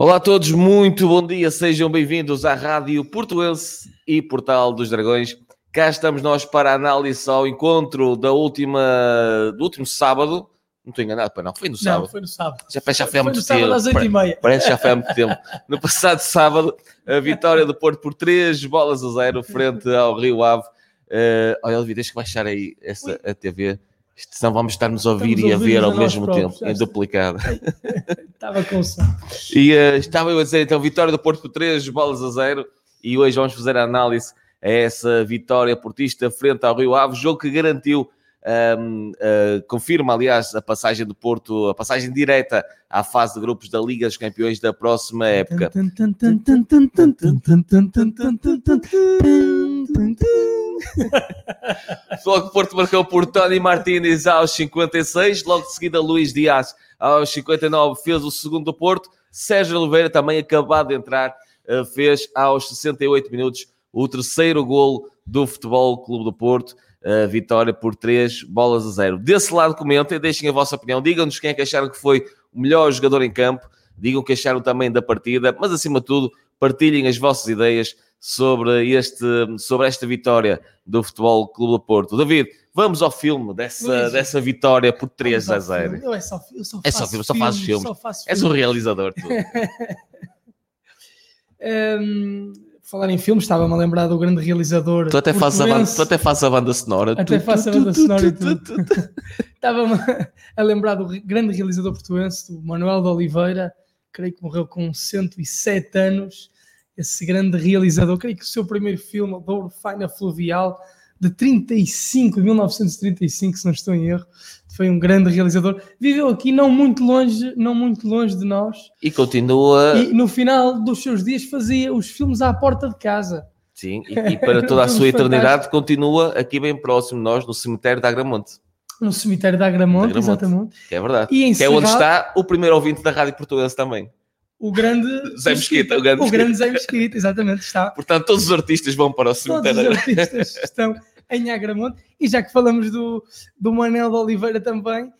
Olá a todos, muito bom dia, sejam bem-vindos à Rádio Portuense e Portal dos Dragões. Cá estamos nós para a análise ao encontro da última, do último sábado. Não estou enganado, não, foi no sábado. Não, foi no sábado. Já, já foi há muito no sábado tempo. às 8h30. Parece que já foi há muito tempo. No passado sábado, a vitória do Porto por 3 bolas a 0 frente ao Rio Ave. Uh, olha, Elvi, deixa que baixar aí essa, a TV. Senão vamos estar nos a ouvir Estamos e a ver ao mesmo próprios, tempo, em duplicado. Estava com som. E eh, estava eu a dizer, então, vitória do Porto por 3 bolas a 0 e hoje vamos fazer a análise a essa vitória portista frente ao Rio Ave, jogo que garantiu, ahm, ah, confirma, aliás, a passagem do Porto, a passagem direta à fase de grupos da Liga dos Campeões da próxima época. Logo o Porto marcou por Tony Martínez aos 56, logo de seguida Luís Dias aos 59 fez o segundo do Porto, Sérgio Oliveira também acabado de entrar eh, fez aos 68 minutos o terceiro golo do Futebol Clube do Porto, eh, vitória por 3 bolas a 0. Desse lado comentem, deixem a vossa opinião, digam-nos quem é que acharam que foi o melhor jogador em campo, digam o que acharam também da partida, mas acima de tudo partilhem as vossas ideias sobre, este, sobre esta vitória do Futebol Clube do Porto. David, vamos ao filme dessa, Luís, dessa vitória por 3 a Vamos ao 0. filme. Eu, é só, eu só É só filme, só fazes filmes. Só faço És um realizador, tu. Hum, falar em filmes, estava-me a lembrar do grande realizador. Tu até, fazes a banda, tu até fazes a banda sonora. Até Tu- faço a banda tu- sonora Estava-me a lembrar do grande realizador portuense, do Manuel de Oliveira, creio que morreu com 107 anos. Esse grande realizador, creio que o seu primeiro filme, Douro Faina Fluvial, de 35, de 1935, se não estou em erro, foi um grande realizador. Viveu aqui não muito longe, não muito longe de nós, E continua, e no final dos seus dias fazia os filmes à porta de casa. sim, e, e para toda a sua eternidade continua aqui bem próximo de nós, no cemitério de Agramonte, No cemitério de Agramonte, De Agramonte. exatamente. que é verdade. E Que é onde está o primeiro ouvinte da Rádio Portuguesa também. O grande Zé Mesquita, o grande o grande Zé Mesquita, exatamente, está. Portanto, todos os artistas vão para o Todos os cemitério. artistas estão em Agramonte. E já que falamos do, do Manel de Oliveira também,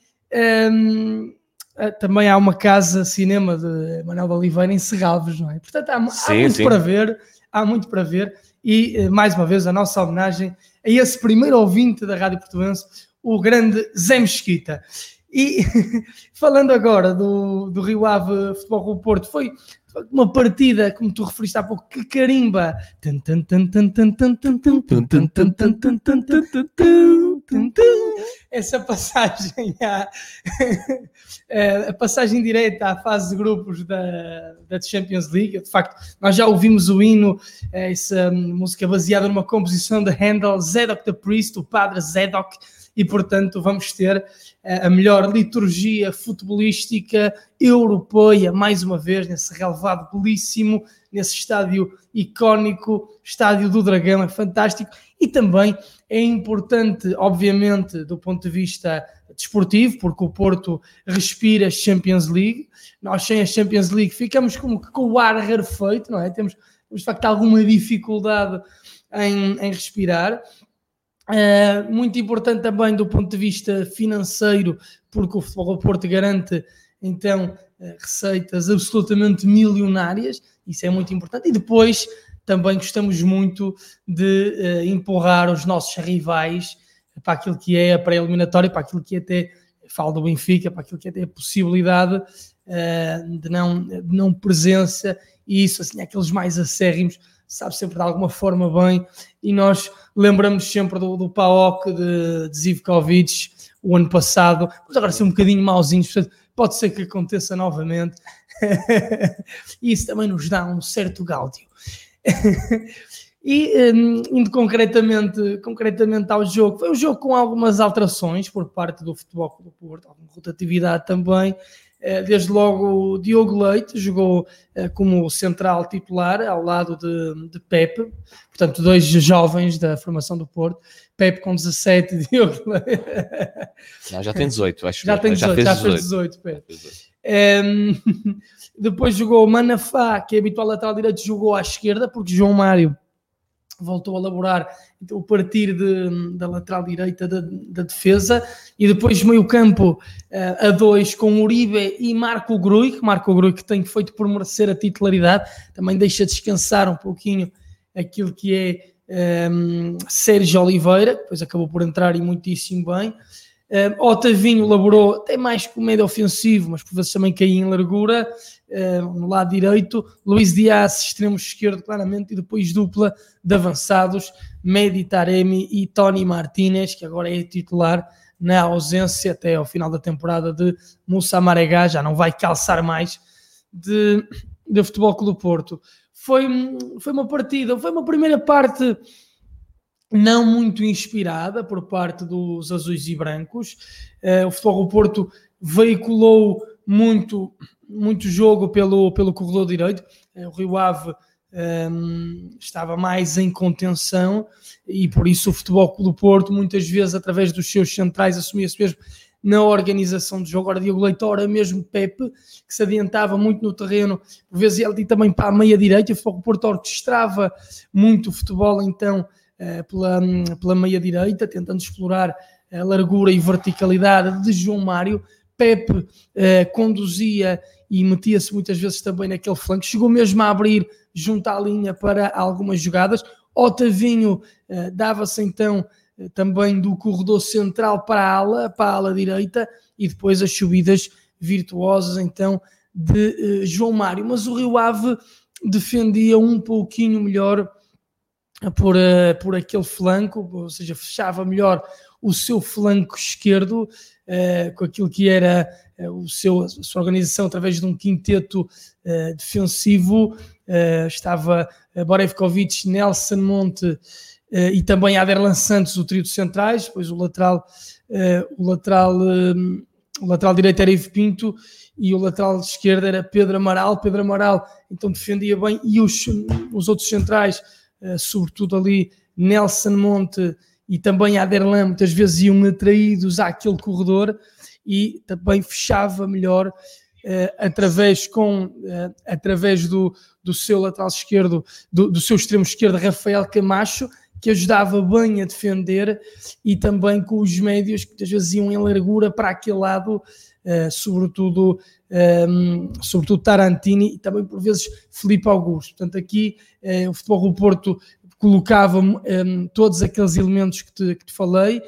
hum, eh, também há uma casa cinema de Manel de Oliveira em Serralves, não é? Portanto, há, há Sim, muito sim. para ver, há muito para ver. E, eh, mais uma vez, a nossa homenagem a esse primeiro ouvinte da Rádio Portuense, o grande Zé Mesquita. E falando agora do, do Rio Ave Futebol Clube Porto, foi uma partida, como tu referiste há pouco, que carimba. Essa passagem, à- eh, a passagem direta à fase de grupos da, da Champions League. De facto, nós já ouvimos o hino, eh, essa música baseada numa composição de Handel, Zedok the Priest, o padre Zedok, e portanto vamos ter eh, a melhor liturgia futebolística europeia, mais uma vez, nesse relevado belíssimo, nesse estádio icónico, estádio do Dragão, é fantástico, e também é importante, obviamente, do ponto de vista desportivo, porque o Porto respira Champions League, nós sem a Champions League ficamos como que com o ar rarefeito, não é? Temos, temos de facto alguma dificuldade em, em respirar, Uh, muito importante também do ponto de vista financeiro, porque o Futebol Porto garante então uh, receitas absolutamente milionárias, isso é muito importante. E depois também gostamos muito de uh, empurrar os nossos rivais para aquilo que é a pré-eliminatória, para aquilo que é até, falo do Benfica, para aquilo que é até a possibilidade uh, de, não, de não presença, e isso assim, aqueles mais acérrimos, sabe sempre de alguma forma bem, e nós lembramos sempre do, do PAOK de, de Zivkovic o ano passado, mas agora ser um bocadinho mauzinhos, portanto, pode ser que aconteça novamente. e isso também nos dá um certo gáudio. e um, indo concretamente, concretamente ao jogo, foi um jogo com algumas alterações por parte do Futebol do Porto, alguma rotatividade também. Eh, Desde logo o Diogo Leite jogou eh, como central titular ao lado de, de Pepe, portanto, dois jovens da formação do Porto. Pepe com 17, Diogo Leite. Não, já tem 18, acho Já que tem 18, já fez 18, Pepe. Um, depois jogou Manafá, que é habitual lateral direito, jogou à esquerda, porque João Mário voltou a elaborar o partir de, da lateral direita da, da, defesa e depois meio campo uh, a dois com Uribe e Marco Grui, Marco Grui que tem feito por merecer a titularidade, também deixa descansar um pouquinho aquilo que é um, ehm, Sérgio Oliveira, que depois acabou por entrar e muitíssimo bem. Um, Otavinho laborou até mais com médio ofensivo, mas por vezes também caía em largura no lado direito. Luís Dias, extremo esquerdo, claramente, e depois dupla de avançados, Medi Taremi e Tony Martinez, que agora é titular na ausência até ao final da temporada de Moussa Maregá, já não vai calçar mais de, de Futebol Clube do Porto. Foi, foi uma partida, foi uma primeira parte não muito inspirada por parte dos azuis e brancos. Uh, o Futebol do Porto veiculou muito, muito jogo pelo, pelo corredor direito. Uh, o Rio Ave um, ehm, estava mais em contenção e por isso o Futebol do Porto, muitas vezes, através dos seus centrais, assumia-se mesmo na organização do jogo. Ora, Diogo Leite, ora mesmo Pepe, que se adiantava muito no terreno, por vezes ele também para a meia direita. O Futebol do Porto orquestrava muito o futebol, então eh, pela, pela meia direita, tentando explorar a largura e verticalidade de João Mário. Pepe eh, conduzia e metia-se muitas vezes também naquele flanco, chegou mesmo a abrir junto à linha para algumas jogadas. Otavinho eh, dava-se então também do corredor central para a ala, para a ala direita, e depois as subidas virtuosas então de João Mário. Mas o Rio Ave defendia um pouquinho melhor por, uh, por aquele flanco, ou seja, fechava melhor o seu flanco esquerdo uh, com aquilo que era uh, o seu, a sua organização através de um quinteto defensivo. estava Borevkovic, Nelson Monte e também Aderlan Santos, o trio de centrais, depois o lateral, o lateral, o lateral direito era Ivo Pinto e o lateral esquerdo era Pedro Amaral. Pedro Amaral então defendia bem e os, os outros centrais eh, sobretudo ali Nelson Monte e também Aderlan, muitas vezes iam atraídos àquele corredor e também fechava melhor uh, através, com, uh, através do, do seu lateral esquerdo, do, do seu extremo esquerdo, Rafael Camacho, que ajudava bem a defender e também com os médios que muitas vezes iam em largura para aquele lado, uh, sobretudo, um, ehm, sobretudo Tarantini e também por vezes Felipe Augusto. Portanto, aqui o Futebol do Porto colocava um, todos aqueles elementos que te, que te falei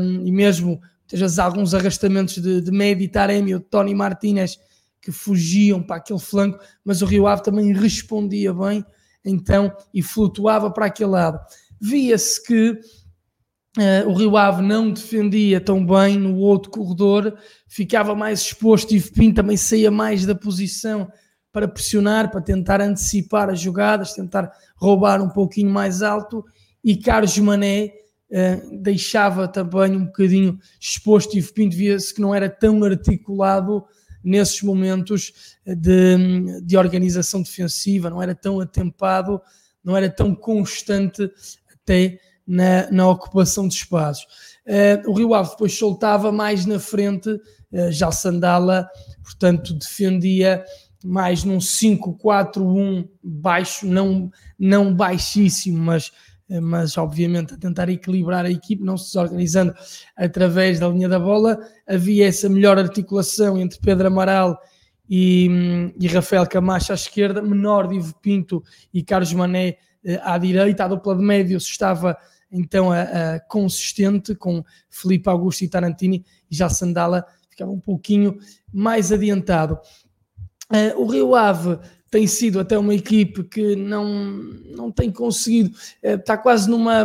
um, e mesmo vezes, alguns arrastamentos de, de Medi Taremi ou de Tony Martinez que fugiam para aquele flanco, mas o Rio Ave também respondia bem então e flutuava para aquele lado. Via-se que uh, o Rio Ave não defendia tão bem no outro corredor, ficava mais exposto e Pinto também saía mais da posição para pressionar, para tentar antecipar as jogadas, tentar roubar um pouquinho mais alto e Carlos Mané uh, deixava também um bocadinho exposto e Pinto via-se que não era tão articulado nesses momentos de, de organização defensiva, não era tão atempado, não era tão constante até na, na ocupação de espaços. Uh, o Rio Ave depois soltava mais na frente, uh, já Sandala, portanto, defendia mais num 5-4-1 baixo, não, não baixíssimo, mas, mas obviamente a tentar equilibrar a equipe, não se desorganizando através da linha da bola. Havia essa melhor articulação entre Pedro Amaral e, e Rafael Camacho à esquerda, menor de Ivo Pinto e Carlos Mané eh, à direita, a dupla de médios estava então a, a consistente com Felipe Augusto e Tarantini e já Sandala ficava um pouquinho mais adiantado. Uh, o Rio Ave tem sido até uma equipe que não, não tem conseguido, uh, está quase numa,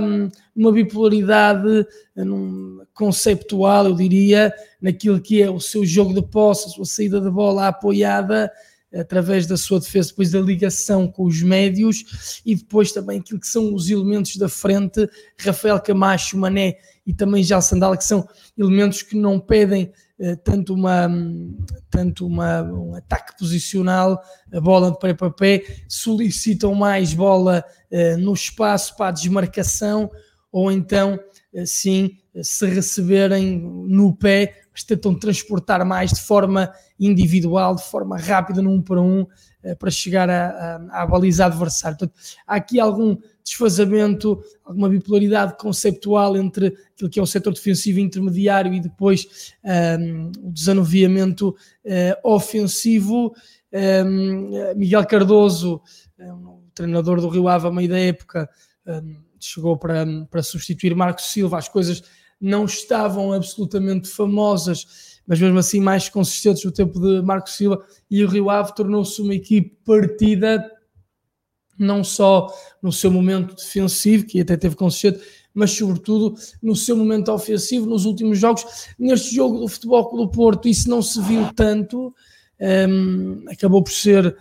numa bipolaridade uh, num conceptual, eu diria, naquilo que é o seu jogo de posse, a sua saída de bola apoiada através da sua defesa, depois da ligação com os médios e depois também aquilo que são os elementos da frente, Rafael Camacho, Mané e também já Sandal, que são elementos que não pedem tanto, uma, tanto uma, um ataque posicional, a bola de pé para pé, solicitam mais bola uh, no espaço para a desmarcação ou então, uh, sim, se receberem no pé, mas tentam transportar mais de forma individual, de forma rápida, num para um, eh, para chegar à baliza adversária. Portanto, há aqui algum desfazamento, alguma bipolaridade conceptual entre aquilo que é o setor defensivo intermediário e depois um, ehm, o desanuviamento uh, ofensivo. Um, ehm, Miguel Cardoso, um, treinador do Rio Ave a meio da época, um, chegou para, para substituir Marcos Silva, as coisas não estavam absolutamente famosas, mas mesmo assim mais consistentes no tempo de Marcos Silva, e o Rio Ave tornou-se uma equipe partida não só no seu momento defensivo, que até teve consistente, mas sobretudo no seu momento ofensivo nos últimos jogos. Neste jogo do Futebol do Porto, isso não se viu tanto, um, acabou por ser,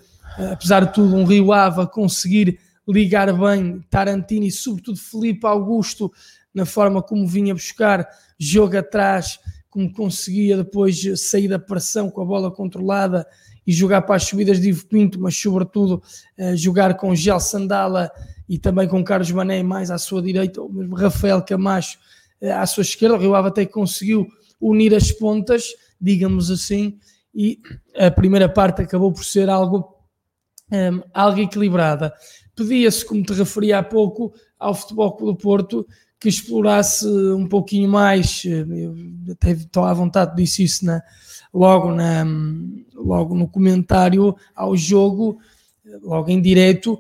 apesar de tudo, um Rio Ave a conseguir ligar bem Tarantino e sobretudo Felipe Augusto na forma como vinha buscar jogo atrás, como conseguia depois sair da pressão com a bola controlada e jogar para as subidas de Ivo Pinto, mas sobretudo uh, jogar com Gel Sandala e também com Carlos Mané mais à sua direita, ou mesmo Rafael Camacho uh, à sua esquerda. O Rio Ave até conseguiu unir as pontas, digamos assim, e a primeira parte acabou por ser algo, um, ehm, algo equilibrada. Pedia-se, como te referi há pouco, ao Futebol do Porto que explorasse um pouquinho mais, eh, eu até estou à vontade, disse isso na, logo, na, logo no comentário ao jogo, logo em direto,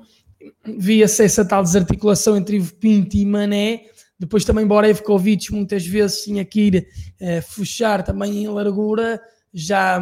via-se essa tal desarticulação entre Ivo Pinto e Mané, depois também Borevkovic muitas vezes tinha que ir uh, fechar também em largura, já,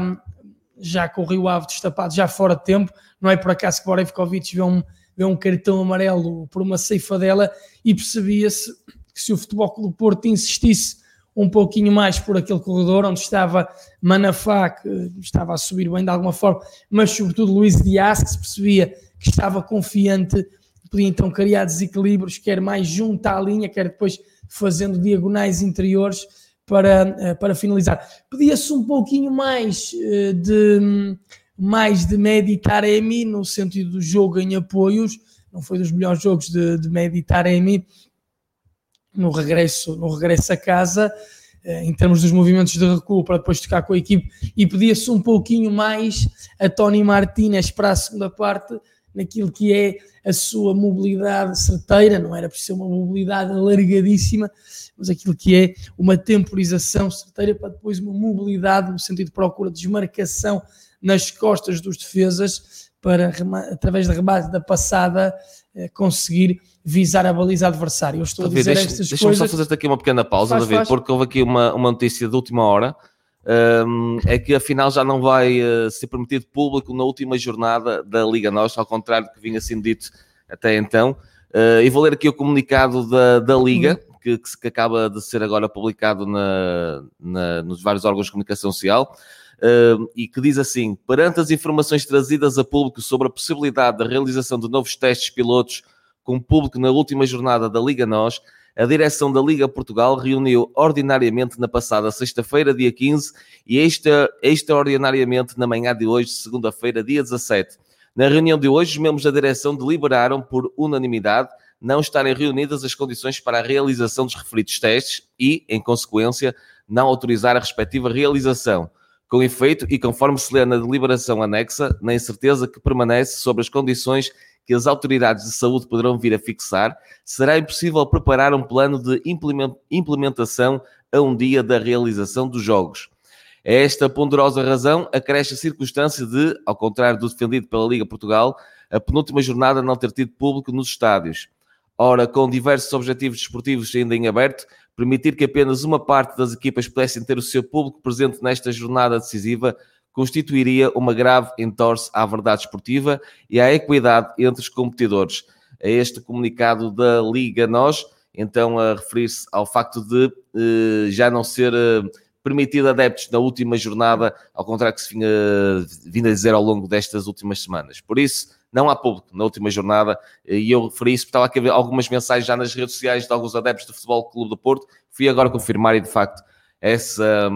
já com o Rio destapado, já fora de tempo, não é por acaso que Borevkovic vê um, vê um cartão amarelo por uma ceifa dela e percebia-se que se o Futebol Clube Porto insistisse um pouquinho mais por aquele corredor onde estava Manafá, que estava a subir bem de alguma forma, mas sobretudo Luís Dias, que se percebia que estava confiante, podia então criar desequilíbrios, quer mais junto à linha, quer depois fazendo diagonais interiores para, eh, para finalizar. Pedia-se um pouquinho mais eh, de mais de Meditaremi, no sentido do jogo em apoios, não foi dos melhores jogos de, de Meditaremi, no regresso, no regresso a casa, eh, em termos dos movimentos de recuo para depois tocar com a equipe. E pedia-se um pouquinho mais a Tony Martinez para a segunda parte naquilo que é a sua mobilidade certeira, não era preciso uma mobilidade alargadíssima, mas aquilo que é uma temporização certeira para depois uma mobilidade no sentido de procura de desmarcação nas costas dos defesas para, através da remate da passada, conseguir visar a baliza adversária. Eu estou David, a dizer deixa, estas deixa coisas... Deixa-me só fazer aqui uma pequena pausa, faz, David, faz. porque houve aqui uma, uma notícia de última hora, um, é que afinal já não vai uh, ser permitido público na última jornada da Liga Nós, ao contrário do que vinha sendo dito até então. Uh, e vou ler aqui o comunicado da, da Liga, uhum. que, que, acaba de ser agora publicado na, na, nos vários órgãos de comunicação social. E que diz assim: perante as informações trazidas a público sobre a possibilidade da realização de novos testes pilotos com público na última jornada da Liga NOS, a direção da Liga Portugal reuniu ordinariamente na passada sexta-feira, dia 15, e extra, extraordinariamente na manhã de hoje, segunda-feira, dia 17. Na reunião de hoje, os membros da direção deliberaram por unanimidade não estarem reunidas as condições para a realização dos referidos testes e, em consequência, não autorizar a respectiva realização. Com efeito, e conforme se lê na deliberação anexa, na incerteza que permanece sobre as condições que as autoridades de saúde poderão vir a fixar, será impossível preparar um plano de implementação a um dia da realização dos Jogos. A esta ponderosa razão acresce a circunstância de, ao contrário do defendido pela Liga Portugal, a penúltima jornada não ter tido público nos estádios. Ora, com diversos objetivos desportivos ainda em aberto, permitir que apenas uma parte das equipas pudessem ter o seu público presente nesta jornada decisiva constituiria uma grave entorse à verdade esportiva e à equidade entre os competidores. A este comunicado da Liga Nós, então a referir-se ao facto de eh, já não ser eh, permitido adeptos na última jornada, ao contrário que se vinha vindo a dizer ao longo destas últimas semanas. Por isso, não há público na última jornada, e eu referi isso porque estava a haver algumas mensagens já nas redes sociais de alguns adeptos do Futebol Clube do Porto, fui agora confirmar e de facto essa,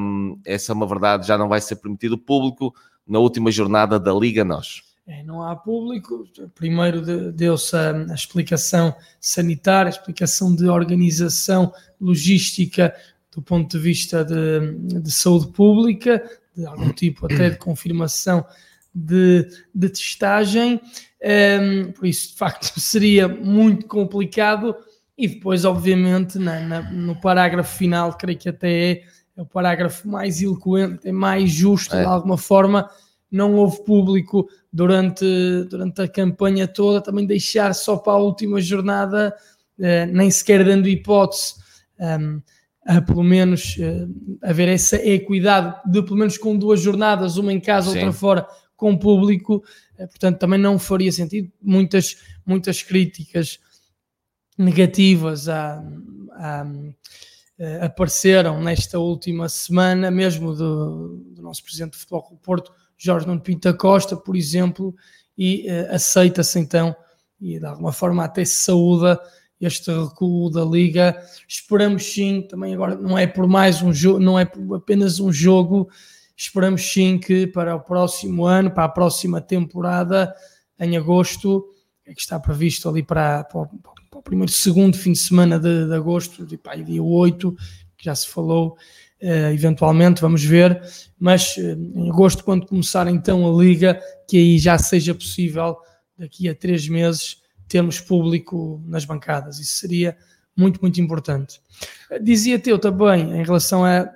essa é uma verdade, já não vai ser permitido público na última jornada da Liga Nós. É, não há público. Primeiro deu-se a, a, explicação sanitária, a explicação de organização logística do ponto de vista de, de saúde pública, de algum tipo até de confirmação de, de testagem. Um, por isso, de facto, seria muito complicado. E depois, obviamente, na, na, no parágrafo final, creio que até é, é o parágrafo mais eloquente, é mais justo, é. de alguma forma. Não houve público durante, durante a campanha toda, também deixar só para a última jornada, uh, nem sequer dando hipótese. Um, a pelo menos uh, haver essa equidade de pelo menos com duas jornadas, uma em casa, Sim. outra fora, com público, uh, portanto também não faria sentido. Muitas, muitas críticas negativas a, a, a, apareceram nesta última semana, mesmo do, do nosso presidente de futebol do Porto, Jorge Nuno Pinto Costa, por exemplo, e uh, aceita-se então, e de alguma forma até se saúda este recuo da Liga. Esperamos sim, também agora não é por mais um jogo, não é apenas um jogo, esperamos sim que para o próximo ano, para a próxima temporada, em agosto, é que está previsto ali para, para, para o primeiro, segundo fim de semana de, de agosto, de, pá, dia 8, que já se falou, uh, eventualmente, vamos ver, mas uh, em agosto, quando começar então a Liga, que aí já seja possível, daqui a três meses, termos público nas bancadas. Isso seria muito, muito importante. Dizia teu também, em relação a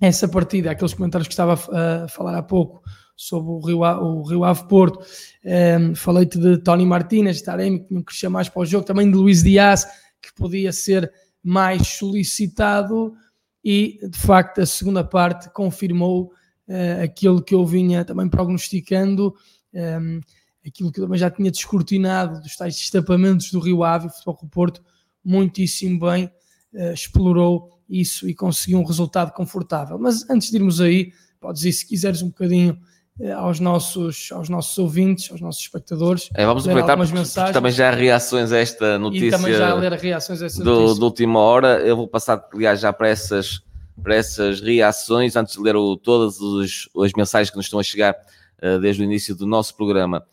essa partida, aqueles comentários que estava a falar há pouco sobre o Rio, o Rio Ave Porto, um, ehm, falei-te de Tony Martínez, Taremi, que não crescia mais para o jogo, também de Luís Dias, que podia ser mais solicitado, e de facto a segunda parte confirmou uh, aquilo que eu vinha também prognosticando. Um, ehm, aquilo que eu também já tinha descortinado dos tais destapamentos do Rio Ave, o Futebol do Porto muitíssimo bem uh, explorou isso e conseguiu um resultado confortável. Mas antes de irmos aí, podes ir se quiseres um bocadinho uh, aos, nossos, aos nossos ouvintes, aos nossos espectadores. É, vamos aproveitar porque, mensagens. também já há reações a esta notícia. E também já ler reações a essa do, notícia. Do última hora. Eu vou passar, aliás, já para essas, para essas reações, antes de ler o, todas os, as mensagens que nos estão a chegar uh, desde o início do nosso programa.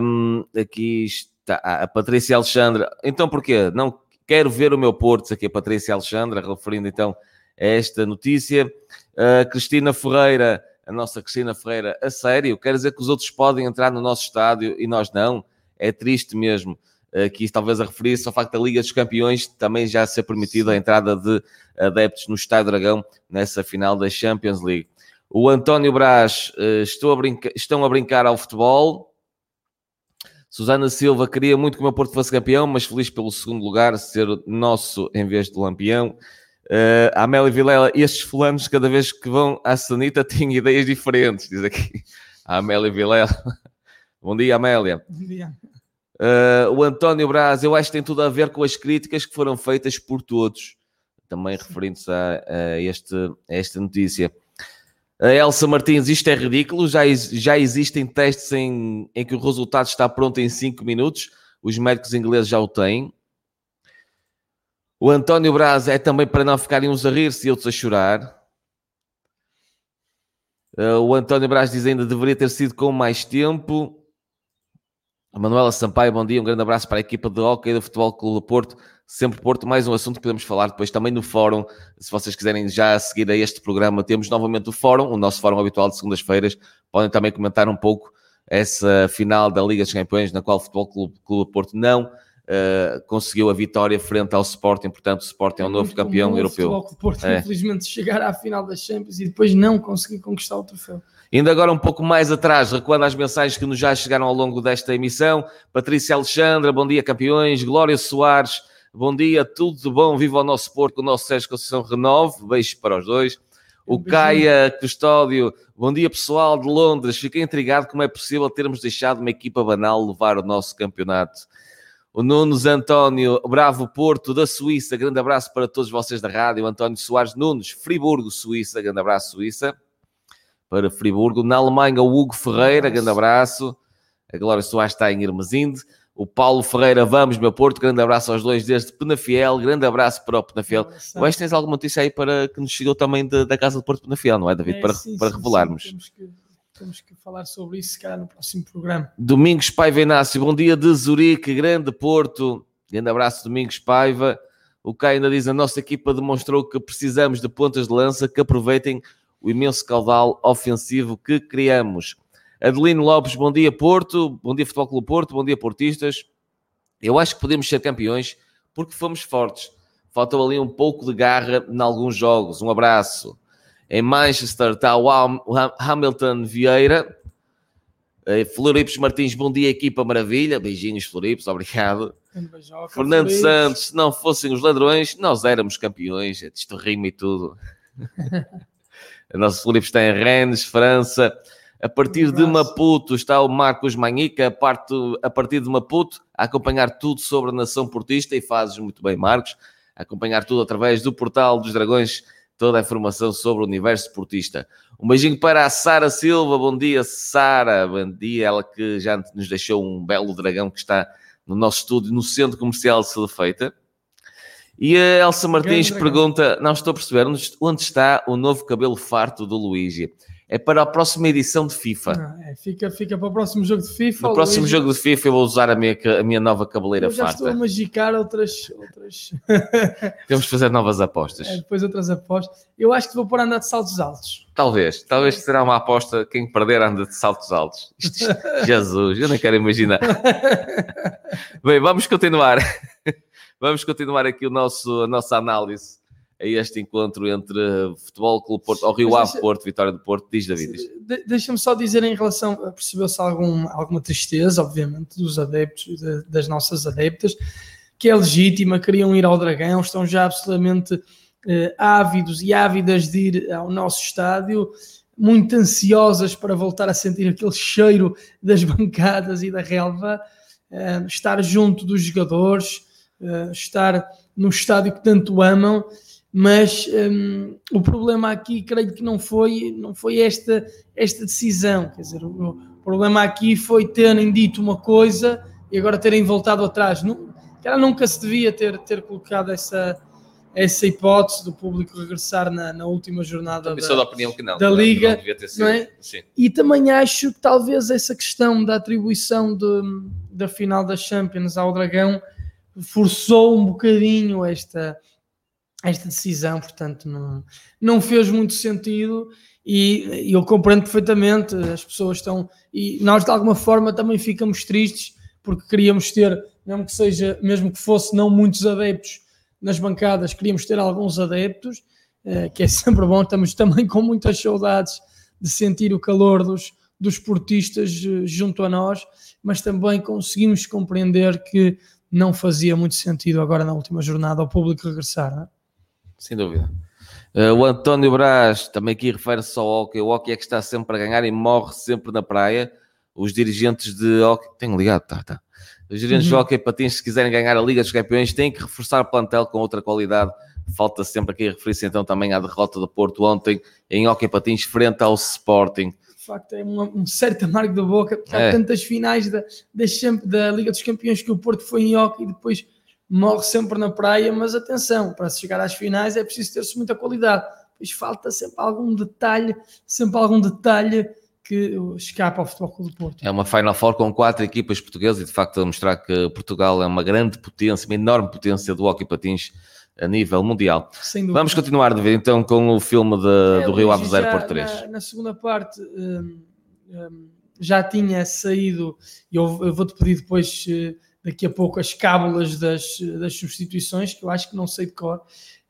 Um, aqui está a Patrícia Alexandra. Então porquê? Não quero ver o meu Porto, aqui a Patrícia Alexandra, referindo então a esta notícia. Uh, Cristina Ferreira, a nossa Cristina Ferreira, a sério, quer dizer que os outros podem entrar no nosso estádio e nós não? É triste mesmo. Aqui talvez a referir-se ao facto da Liga dos Campeões também já ser permitida a entrada de adeptos no Estádio Dragão nessa final da Champions League. O António Brás, uh, a estão a brincar ao futebol, Susana Silva queria muito que o meu Porto fosse campeão, mas feliz pelo segundo lugar, ser nosso em vez de lampião. Uh, Amélia Vilela, estes fulanos, cada vez que vão à Sanita, têm ideias diferentes, diz aqui a Amélia Vilela. Bom dia, Amélia. Bom dia. Uh, o António Braz, eu acho que tem tudo a ver com as críticas que foram feitas por todos, também referindo-se a, a, este, a esta notícia. A Elsa Martins, isto é ridículo. Já, já existem testes em, em que o resultado está pronto em 5 minutos. Os médicos ingleses já o têm. O António Braz é também para não ficarem uns a rir-se outros a chorar. Uh, o António Braz diz ainda deveria ter sido com mais tempo. A Manuela Sampaio, bom dia, um grande abraço para a equipa de hockey do Futebol Clube do Porto. Sempre Porto, mais um assunto que podemos falar depois também no fórum. Se vocês quiserem já seguir a este programa, temos novamente o fórum, o nosso fórum habitual de segundas-feiras. Podem também comentar um pouco essa final da Liga dos Campeões, na qual o Futebol Clube, Clube Porto não uh, conseguiu a vitória frente ao Sporting. Portanto, o Sporting é o um novo campeão europeu. O Futebol Clube Porto, é. infelizmente, chegar à final das Champions e depois não conseguir conquistar o troféu. Ainda agora um pouco mais atrás, recuando às mensagens que nos já chegaram ao longo desta emissão. Patrícia Alexandra, bom dia campeões. Glória Soares, bom dia, tudo de bom. Viva o nosso Porto, o nosso Sérgio Conceição Renove. Beijos para os dois. O um Caia Custódio, bom dia pessoal de Londres. Fiquei intrigado como é possível termos deixado uma equipa banal levar o nosso campeonato. O Nunes António, Bravo Porto, da Suíça, grande abraço para todos vocês da rádio. António Soares Nunes, Friburgo, Suíça, grande abraço, Suíça para Friburgo. Na Alemanha, o Hugo Ferreira, grande abraço. A Glória Soares está em Irmesinde. O Paulo Ferreira, vamos, meu Porto, grande abraço aos dois desde Penafiel, grande abraço para o Penafiel. Que tens alguma notícia aí para que nos chegou também de, da Casa do Porto Penafiel, não é, David? É, para, sim, para sim, revelarmos. Sim, temos, que, temos que falar sobre isso, se calhar, no próximo programa. Domingos Paiva Inácio, bom dia de Zurique, grande Porto, grande abraço, Domingos Paiva. O Caio ainda diz: a nossa equipa demonstrou que precisamos de pontas de lança que aproveitem o imenso caudal ofensivo que criamos. Adelino Lopes, bom dia Porto, bom dia Futebol Clube Porto, bom dia Portistas. Eu acho que podemos ser campeões porque fomos fortes. Faltou ali um pouco de garra em alguns jogos. Um abraço. Em Manchester está o Hamilton Vieira. Eh, Floripes Martins, bom dia, equipa maravilha. Beijinhos, Floripes, obrigado. Fernando Santos, se não fossem os ladrões, nós éramos campeões. Isto rima e tudo. a nossa Floripes está em Rennes, França. A partir um de Maputo está o Marcos Manhica, a, a partir de Maputo, a acompanhar tudo sobre a nação portista e fazes muito bem, Marcos. A acompanhar tudo através do portal dos Dragões toda a informação sobre o universo esportista. Um beijinho para a Sara Silva. Bom dia, Sara. Bom dia. Ela que já nos deixou um belo dragão que está no nosso estúdio, no Centro Comercial de Selefeita. E a Elsa Martins pergunta: Não estou a perceber onde está o novo cabelo farto do Luigi é para a próxima edição de FIFA. Não, é, fica, fica para o próximo jogo de FIFA. No próximo Luís... jogo de FIFA eu vou usar a minha, a minha nova cabeleira farta. já farta. estou a magicar outras... outras... Temos de fazer novas apostas. É, depois outras apostas. Eu acho que vou pôr a andar de saltos altos. Talvez. Talvez será uma aposta quem perder anda de saltos altos. Isto, Jesus, eu não quero imaginar. Bem, vamos continuar. Vamos continuar aqui o nosso, a nossa análise a este encontro entre Futebol Clube Porto, ao Rio Ave Porto, Vitória do Porto, diz David. De, Deixa-me só dizer em relação, percebeu-se algum, alguma tristeza, obviamente, dos adeptos, de, das nossas adeptas, que é legítima, queriam ir ao Dragão, estão já absolutamente eh, ávidos e ávidas de ir ao nosso estádio, muito ansiosas para voltar a sentir aquele cheiro das bancadas e da relva, eh, estar junto dos jogadores, eh, estar no estádio que tanto amam mas um, o problema aqui creio que não foi, não foi esta, esta decisão, quer dizer, o, problema aqui foi terem dito uma coisa e agora terem voltado atrás. Não, ela nunca se devia ter, ter colocado essa, essa hipótese do público regressar na, na última jornada da, da, opinião que não, da Liga. Não, não é? E também acho que talvez essa questão da atribuição de, da final das Champions ao Dragão forçou um bocadinho esta esta decisão, portanto, não, não fez muito sentido e, e eu compreendo perfeitamente, as pessoas estão, e nós de alguma forma também ficamos tristes porque queríamos ter, mesmo que seja, mesmo que fosse não muitos adeptos nas bancadas, queríamos ter alguns adeptos, eh, que é sempre bom, estamos também com muitas saudades de sentir o calor dos, dos portistas eh, junto a nós, mas também conseguimos compreender que não fazia muito sentido agora na última jornada ao público regressar, não é? Sem dúvida. Uh, o António Braz também aqui refere-se ao hockey. O hockey é que está sempre a ganhar e morre sempre na praia. Os dirigentes de hockey. Tenho ligado, tá, tá. Os dirigentes uhum. de hockey patins, se quiserem ganhar a Liga dos Campeões, têm que reforçar o plantel com outra qualidade. Falta sempre aqui referir-se então também à derrota do Porto ontem em hockey patins frente ao Sporting. De facto, é um, um certo amargo da boca. Há é. tantas finais da, da, da Liga dos Campeões que o Porto foi em hockey e depois morre sempre na praia, mas atenção, para chegar às finais é preciso ter-se muita qualidade, pois falta sempre algum detalhe, sempre algum detalhe que escapa ao Futebol Clube do Porto. É uma Final Four com quatro equipas portuguesas e de facto a mostrar que Portugal é uma grande potência, uma enorme potência do hockey patins a nível mundial. Vamos continuar, David, então com o filme de, é, do Rio Ave 0 por 3. Na, na segunda parte um, um, já tinha saído, e eu, eu vou-te pedir depois... Daqui a pouco as cábulas das, das substituições, que eu acho que não sei de cor.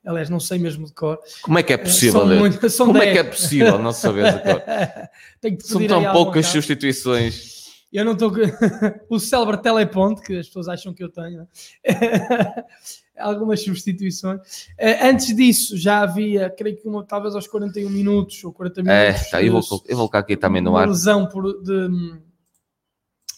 Aliás, não sei mesmo de cor. Como é que é possível? Muito, Como 10. é que é possível não saber de cor? São tão poucas substituições. Eu não estou. o célebre teleponte, que as pessoas acham que eu tenho. Algumas substituições. Eh, antes disso, já havia, creio que uma, talvez aos 41 minutos ou 40 é, minutos. É, tá, eu, vou, eu vou colocar aqui também no ar. Lesão por, de,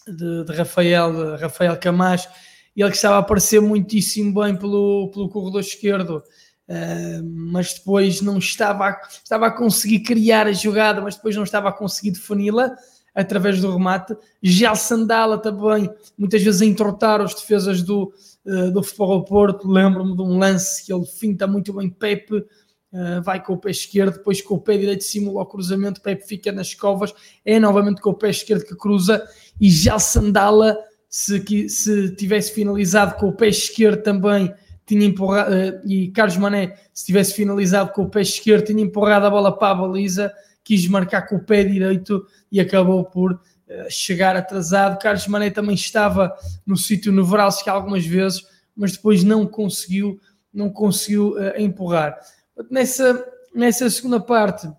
de, de Rafael, de Rafael Camacho, ele que estava a aparecer muitíssimo bem pelo, pelo corredor esquerdo, uh, mas depois não estava a, estava a conseguir criar a jogada, mas depois não estava a conseguir defini-la através do remate. Já Sandala também, muitas vezes a entrotar os defesas do, uh, do Futebol Porto. Lembro-me de um lance que ele finta muito bem Pepe, Uh, vai com o pé esquerdo, depois com o pé direito simula o cruzamento, Pepe fica nas covas, é novamente com o pé esquerdo que cruza e já Sandala, se, se tivesse finalizado com o pé esquerdo também, tinha empurrado, uh, e Carlos Mané, se tivesse finalizado com o pé esquerdo, tinha empurrado a bola para a baliza, quis marcar com o pé direito e acabou por uh, chegar atrasado. Carlos Mané também estava no sítio Nevralski algumas vezes, mas depois não conseguiu, não conseguiu uh, empurrar. Nessa, nessa segunda parte,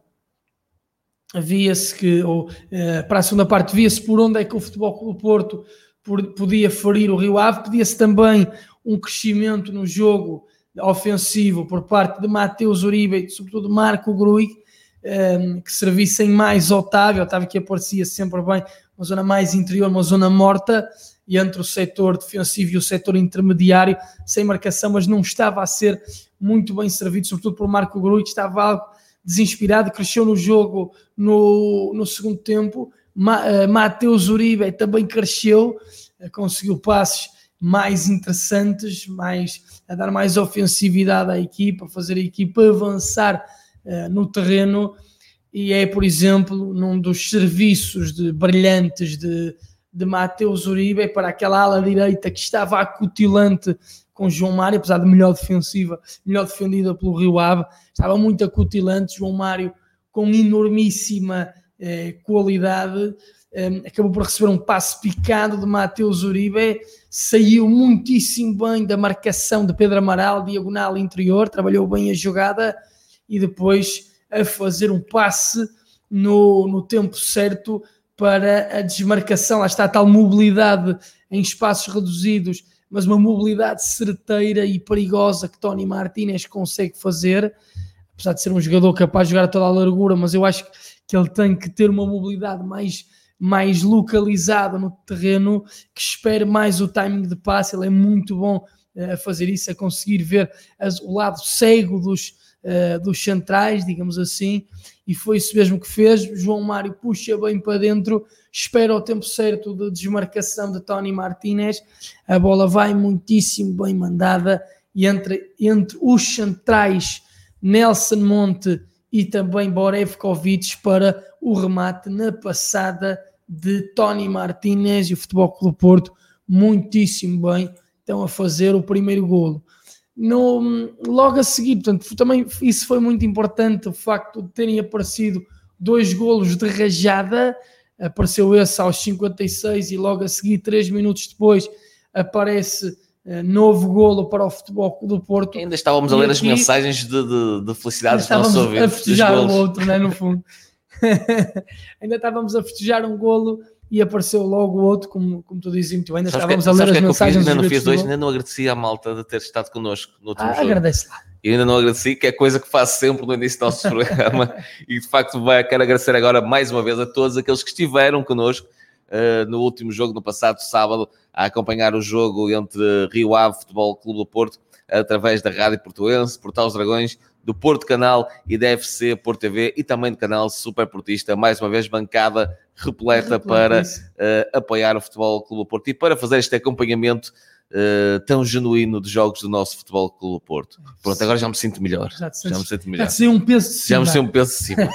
via-se que, ou para a segunda parte, via-se por onde é que o Futebol Clube Porto podia ferir o Rio Ave, pedia-se também um crescimento no jogo ofensivo por parte de Mateus Uribe e sobretudo Marco Gruig, ehm, que servissem mais Otávio, Otávio que aparecia sempre bem, uma zona mais interior, uma zona morta, e entre o setor defensivo e o setor intermediário, sem marcação, mas não estava a ser muito bem servido, sobretudo por Marco Gruig, que estava algo desinspirado, cresceu no jogo no, no segundo tempo, Ma, uh, Mateus Uribe também cresceu, uh, conseguiu passes mais interessantes, mais, a dar mais ofensividade à equipa, fazer a equipa avançar uh, no terreno. E é, por exemplo, num dos serviços de, brilhantes de, de Mateus Uribe para aquela ala direita que estava acutilante com João Mário, apesar de melhor defensiva, melhor defendida pelo Rio Ave, estava muito acutilante, João Mário com enormíssima eh, qualidade, um, acabou por receber um passe picado de Mateus Uribe, saiu muitíssimo bem da marcação de Pedro Amaral, diagonal interior, trabalhou bem a jogada e depois a fazer um passe no, no tempo certo para a desmarcação. Lá está a tal mobilidade em espaços reduzidos, mas uma mobilidade certeira e perigosa que Tony Martinez consegue fazer, apesar de ser um jogador capaz de jogar a toda a largura, mas eu acho que ele tem que ter uma mobilidade mais mais localizado no terreno, que espere mais o timing de passe. Ele é muito bom uh, a fazer isso, a conseguir ver as, o lado cego dos, uh, dos centrais, digamos assim, e foi isso mesmo que fez. João Mário puxa bem para dentro, espera o tempo certo de desmarcação de Tony Martinez, a bola vai muitíssimo bem mandada e entre, entre os centrais Nelson Monte e também Borevkovic para o remate na passada de Tony Martinez e o Futebol Clube Porto muitíssimo bem estão a fazer o primeiro golo. No, logo a seguir, portanto, também isso foi muito importante, o facto de terem aparecido dois golos de rajada, apareceu esse aos 56 e logo a seguir, três minutos depois, aparece uh, novo golo para o Futebol do Porto. Ainda estávamos a ler as mensagens de, de, de felicidade dos nossos ouvintes. a festejar o outro, né, no fundo. ainda estávamos a festejar um golo e apareceu logo o outro, como, como tu dizes muito ainda estávamos que, a ler as que mensagens. É ainda não fiz hoje, ainda não agradeci à malta de ter estado connosco no último ah, jogo. Agradece lá. E ainda não agradeci, que é coisa que faço sempre no início do nosso programa. e de facto vai, quero agradecer agora mais uma vez a todos aqueles que estiveram connosco uh, no último jogo, no passado sábado, a acompanhar o jogo entre Rio Ave Futebol Clube do Porto, através da Rádio Portuense, Portal os Dragões, do Porto Canal e da FC Porto TV e também do canal Super Portista, mais uma vez bancada repleta para uh, apoiar o Futebol Clube Porto e para fazer este acompanhamento uh, tão genuíno de jogos do nosso Futebol Clube Porto. Pronto, agora já me sinto melhor. Já, já me sinto melhor. Já um peso de cima. Já me sinto um peso de cima.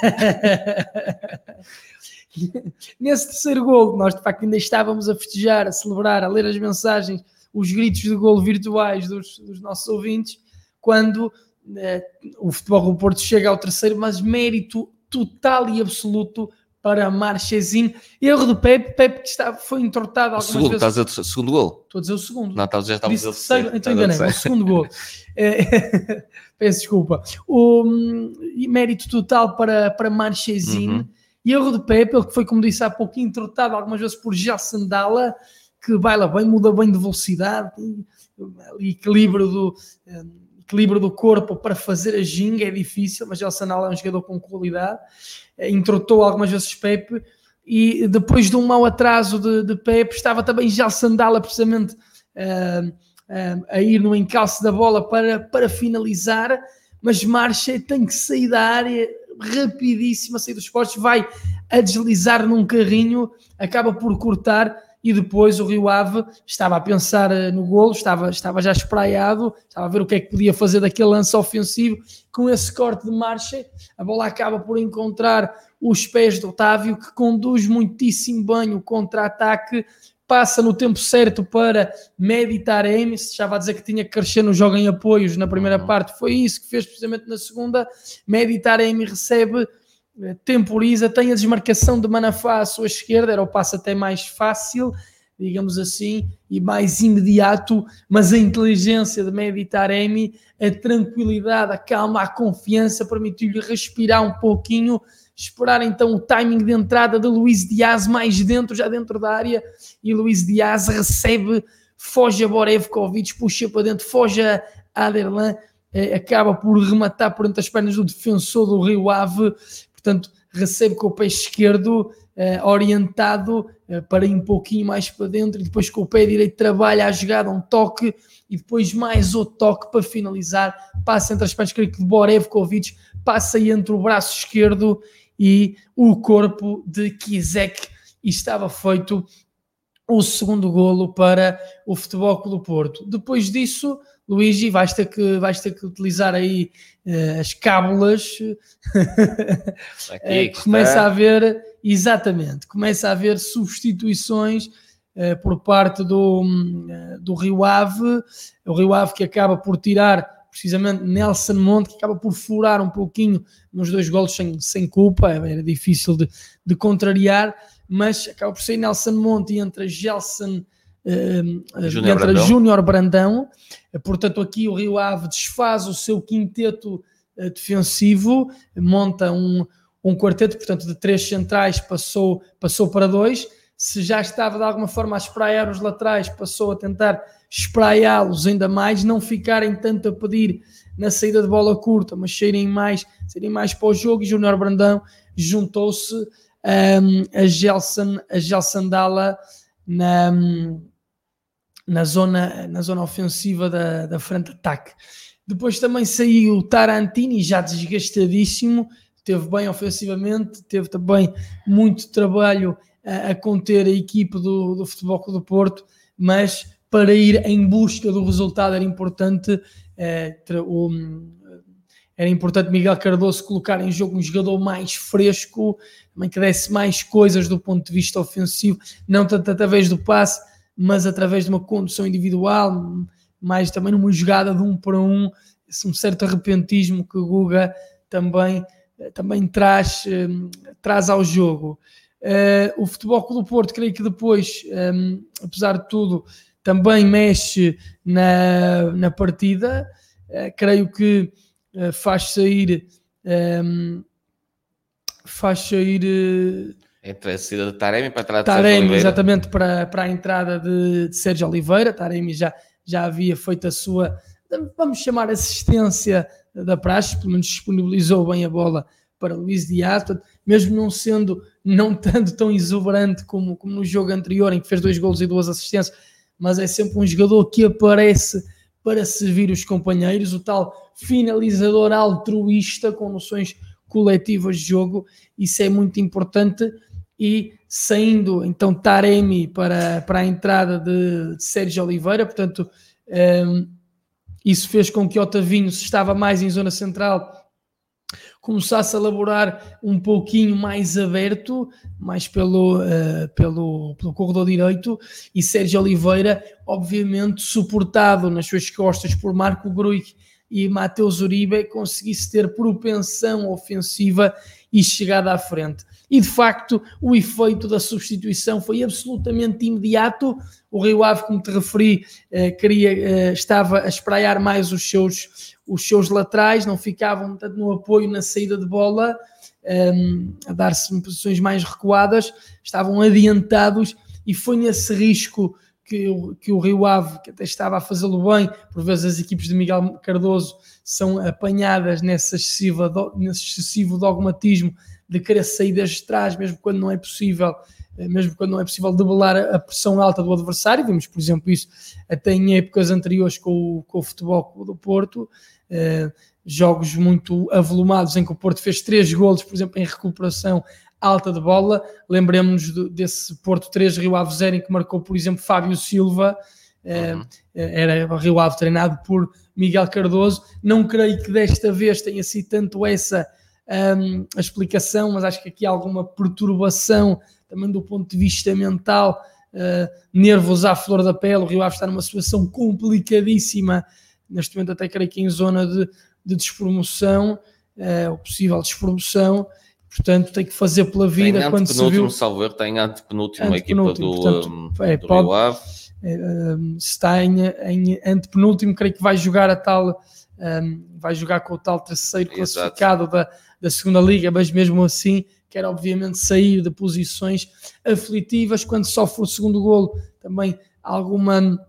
Nesse terceiro gol, nós de facto ainda estávamos a festejar, a celebrar, a ler as mensagens, os gritos de gol virtuais dos, dos nossos ouvintes, quando eh, o Futebol do Porto chega ao terceiro, mas mérito total e absoluto para Marchezinho. Erro do Pepe, Pepe que está, foi entortado algumas segundo, vezes. Estás a dizer o segundo gol? Estou a dizer o segundo. Não, já estava a dizer o terceiro. Então enganei, o segundo gol. É, peço desculpa. O um, mérito total para, para Marchezinho. Uhum. Erro de Pepe, ele que foi, como disse há pouco, entortado algumas vezes por Gelson Dalla, que baila bem, muda bem de velocidade, equilíbrio do... Equilíbrio do corpo para fazer a ginga é difícil, mas El Sanal é um jogador com qualidade. Eh, introtou algumas vezes Pepe e depois de um mau atraso de, de Pepe, estava também já Sandala precisamente uh, uh, a ir no encalço da bola para, para finalizar, mas Marcha tem que sair da área rapidíssima, sair dos postos, vai a deslizar num carrinho, acaba por cortar e depois o Rio Ave estava a pensar eh, no golo, estava, estava já espraiado, estava a ver o que é que podia fazer daquele lance ofensivo, com esse corte de marcha, a bola acaba por encontrar os pés do Otávio, que conduz muitíssimo bem o contra-ataque, passa no tempo certo para meditar Amy, se estava a dizer que tinha que crescer no jogo em apoios na primeira uhum. parte, foi isso que fez precisamente na segunda, meditar Amy recebe, temporiza, tem a desmarcação de Manafá à sua esquerda, era o passo até mais fácil, digamos assim, e mais imediato, mas a inteligência de meditar Amy, a tranquilidade, a calma, a confiança permitiu-lhe respirar um pouquinho, esperar então o timing de entrada de Luís Dias mais dentro, já dentro da área, e Luís Dias recebe, foge a Borevkovic, puxa para dentro, foge a Aderlan, eh, acaba por rematar por entre as pernas do defensor do Rio Ave, portanto, recebe com o pé esquerdo, eh, orientado eh, para ir um pouquinho mais para dentro, e depois com o pé direito trabalha a jogada, um toque, e depois mais outro toque para finalizar, passa entre as pernas de Borevkovic, passa entre o braço esquerdo e o corpo de Kizek e estava feito o segundo golo para o Futebol Clube Porto. Depois disso, Luigi, vais ter que, vais ter que utilizar aí uh, as cábulas. Aqui, uh, começa a haver, exatamente, começa a haver substituições uh, por parte do, do Rio Ave, o Rio Ave que acaba por tirar precisamente Nelson Monte, que acaba por furar um pouquinho nos dois golos sem, sem culpa, era difícil de, de contrariar, mas acaba por ser Nelson Monte e entra Gelson uh, Júnior Brandão. Júnior Brandão. Portanto, aqui o Rio Ave desfaz o seu quinteto uh, defensivo, monta um, um quarteto, portanto, de três centrais passou, passou para dois. Se já estava de alguma forma a espraiar os laterais, passou a tentar espraiá-los ainda mais, não ficarem tanto a pedir na saída de bola curta, mas serem mais, serem mais para o jogo. E Júnior Brandão juntou-se um, a Gelson, a Gelson Dalla na, na, zona, na zona ofensiva da, da frente ataque. Depois também saiu o Tarantini, já desgastadíssimo, teve bem ofensivamente, teve também muito trabalho a, a conter a equipe do, do Futebol do Porto, mas para ir em busca do resultado era importante eh, o, era importante Miguel Cardoso colocar em jogo um jogador mais fresco, também que desse mais coisas do ponto de vista ofensivo, não tanto através do passe, mas através de uma condução individual, mais também numa jogada de um para um, um certo arrepentismo que o Guga também, também traz, um, traz ao jogo. Uh, o Futebol Clube do Porto, creio que depois, um, apesar de tudo, também mexe na, na partida. Uh, creio que uh, faz sair. Um, ehm, faz sair. Uh, Entre a saída de Taremi para Taremi, de Taremi, exatamente, para, para a entrada de, de Sérgio Oliveira. Taremi já, já havia feito a sua, vamos chamar, assistência da praxe, pelo menos disponibilizou bem a bola para Luís Dias, mesmo não sendo, não tanto tão exuberante como, como no jogo anterior, em que fez dois golos e duas assistências, mas é sempre um jogador que aparece para servir os companheiros, o tal finalizador altruísta com noções coletivas de jogo, isso é muito importante. E saindo então Taremi para, para a entrada de, Sérgio Oliveira, portanto, um, ehm, isso fez com que Otavinho, se estava mais em zona central, começasse a elaborar um pouquinho mais aberto, mais pelo, uh, pelo, pelo corredor direito, e Sérgio Oliveira, obviamente, suportado nas suas costas por Marco Gruig e Mateus Uribe, conseguisse ter propensão ofensiva e chegada à frente. E de facto, o efeito da substituição foi absolutamente imediato. O Rio Ave, como te referi, eh, queria, eh, estava a espraiar mais os seus, os seus laterais, não ficavam tanto no apoio na saída de bola, um, a dar-se posições mais recuadas, estavam adiantados e foi nesse risco que, o, que o Rio Ave, que até estava a fazê-lo bem, por vezes as equipes de Miguel Cardoso são apanhadas nesse excessivo, nesse excessivo dogmatismo de querer saídas de trás, mesmo quando não é possível eh, mesmo quando não é possível debelar a pressão alta do adversário. Vimos, por exemplo, isso até em épocas anteriores com o, com o futebol do Porto. Uh, jogos muito avolumados em que o Porto fez três golos, por exemplo, em recuperação alta de bola. Lembremos desse Porto 3 Rio Ave 0 em que marcou, por exemplo, Fábio Silva. Uh, uhum. Era o Rio Ave treinado por Miguel Cardoso. Não creio que desta vez tenha sido tanto essa um, a explicação, mas acho que aqui há alguma perturbação também do ponto de vista mental uh, nervos à flor da pele. O Rio Ave está numa situação complicadíssima, neste momento, até creio que em zona de, de despromoção, uh, ou possível despromoção. Portanto, tem que fazer pela vida. Tem quando se viu... salvo erro, tem antepenúltimo, a equipa do, portanto, um, é, do pode, Rio Ave. É, um, está em, em antepenúltimo, creio que vai jogar a tal, um, vai jogar com o tal terceiro classificado da, da segunda liga, mas mesmo assim quer obviamente sair de posições aflitivas. Quando sofre o segundo golo, também alguma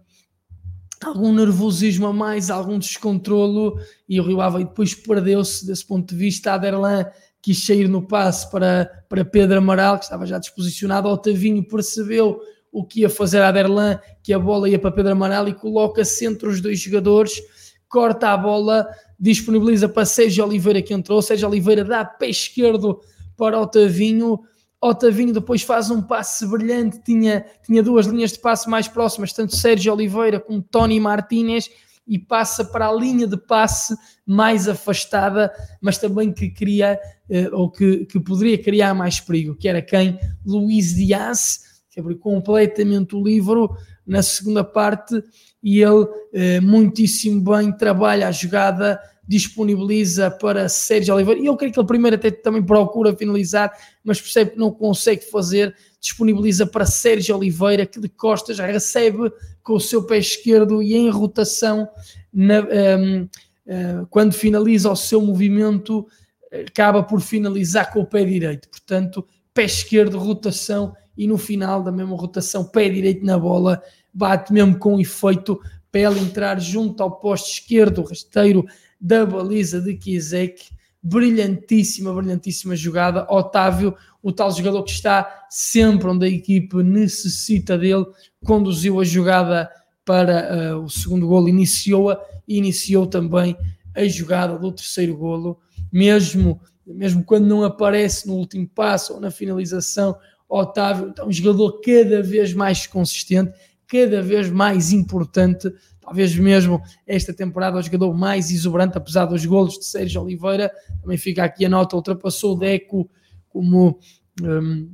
algum nervosismo a mais, algum descontrolo. E o Rio Ave depois perdeu-se desse ponto de vista, Aderlan quis sair no passe para, para Pedro Amaral, que estava já disposicionado, Otavinho percebeu o que ia fazer Aderlan, que a bola ia para Pedro Amaral e coloca-se entre os dois jogadores, corta a bola, disponibiliza para Sérgio Oliveira que entrou, Sérgio Oliveira dá pé esquerdo para Otavinho, Otavinho depois faz um passe brilhante, tinha, tinha duas linhas de passe mais próximas, tanto Sérgio Oliveira como Tony Martínez, e passa para a linha de passe mais afastada, mas também que cria, eh, ou que, que poderia criar mais perigo, que era quem? Luís Dias, que abriu completamente o livro. Na segunda parte, e ele eh, muitíssimo bem trabalha a jogada disponibiliza para Sérgio Oliveira. E eu creio que ele primeiro até também procura finalizar, mas percebe que não consegue fazer. Disponibiliza para Sérgio Oliveira, que de costas recebe com o seu pé esquerdo e em rotação, na, um, uh, eh, quando finaliza o seu movimento, acaba por finalizar com o pé direito. Portanto, pé esquerdo, rotação e no final da mesma rotação, pé direito na bola, bate mesmo com efeito para ela entrar junto ao poste esquerdo, rasteiro da baliza de Kizek. Brilhantíssima, brilhantíssima jogada. Otávio, o tal jogador que está sempre onde a equipe necessita dele, conduziu a jogada para uh, o segundo golo, iniciou-a e iniciou também a jogada do terceiro golo, mesmo, mesmo quando não aparece no último passo ou na finalização, Otávio, então, um jogador cada vez mais consistente, cada vez mais importante talvez mesmo esta temporada o jogador mais exuberante, apesar dos golos de Sérgio Oliveira, também fica aqui a nota, ultrapassou o Deco como um,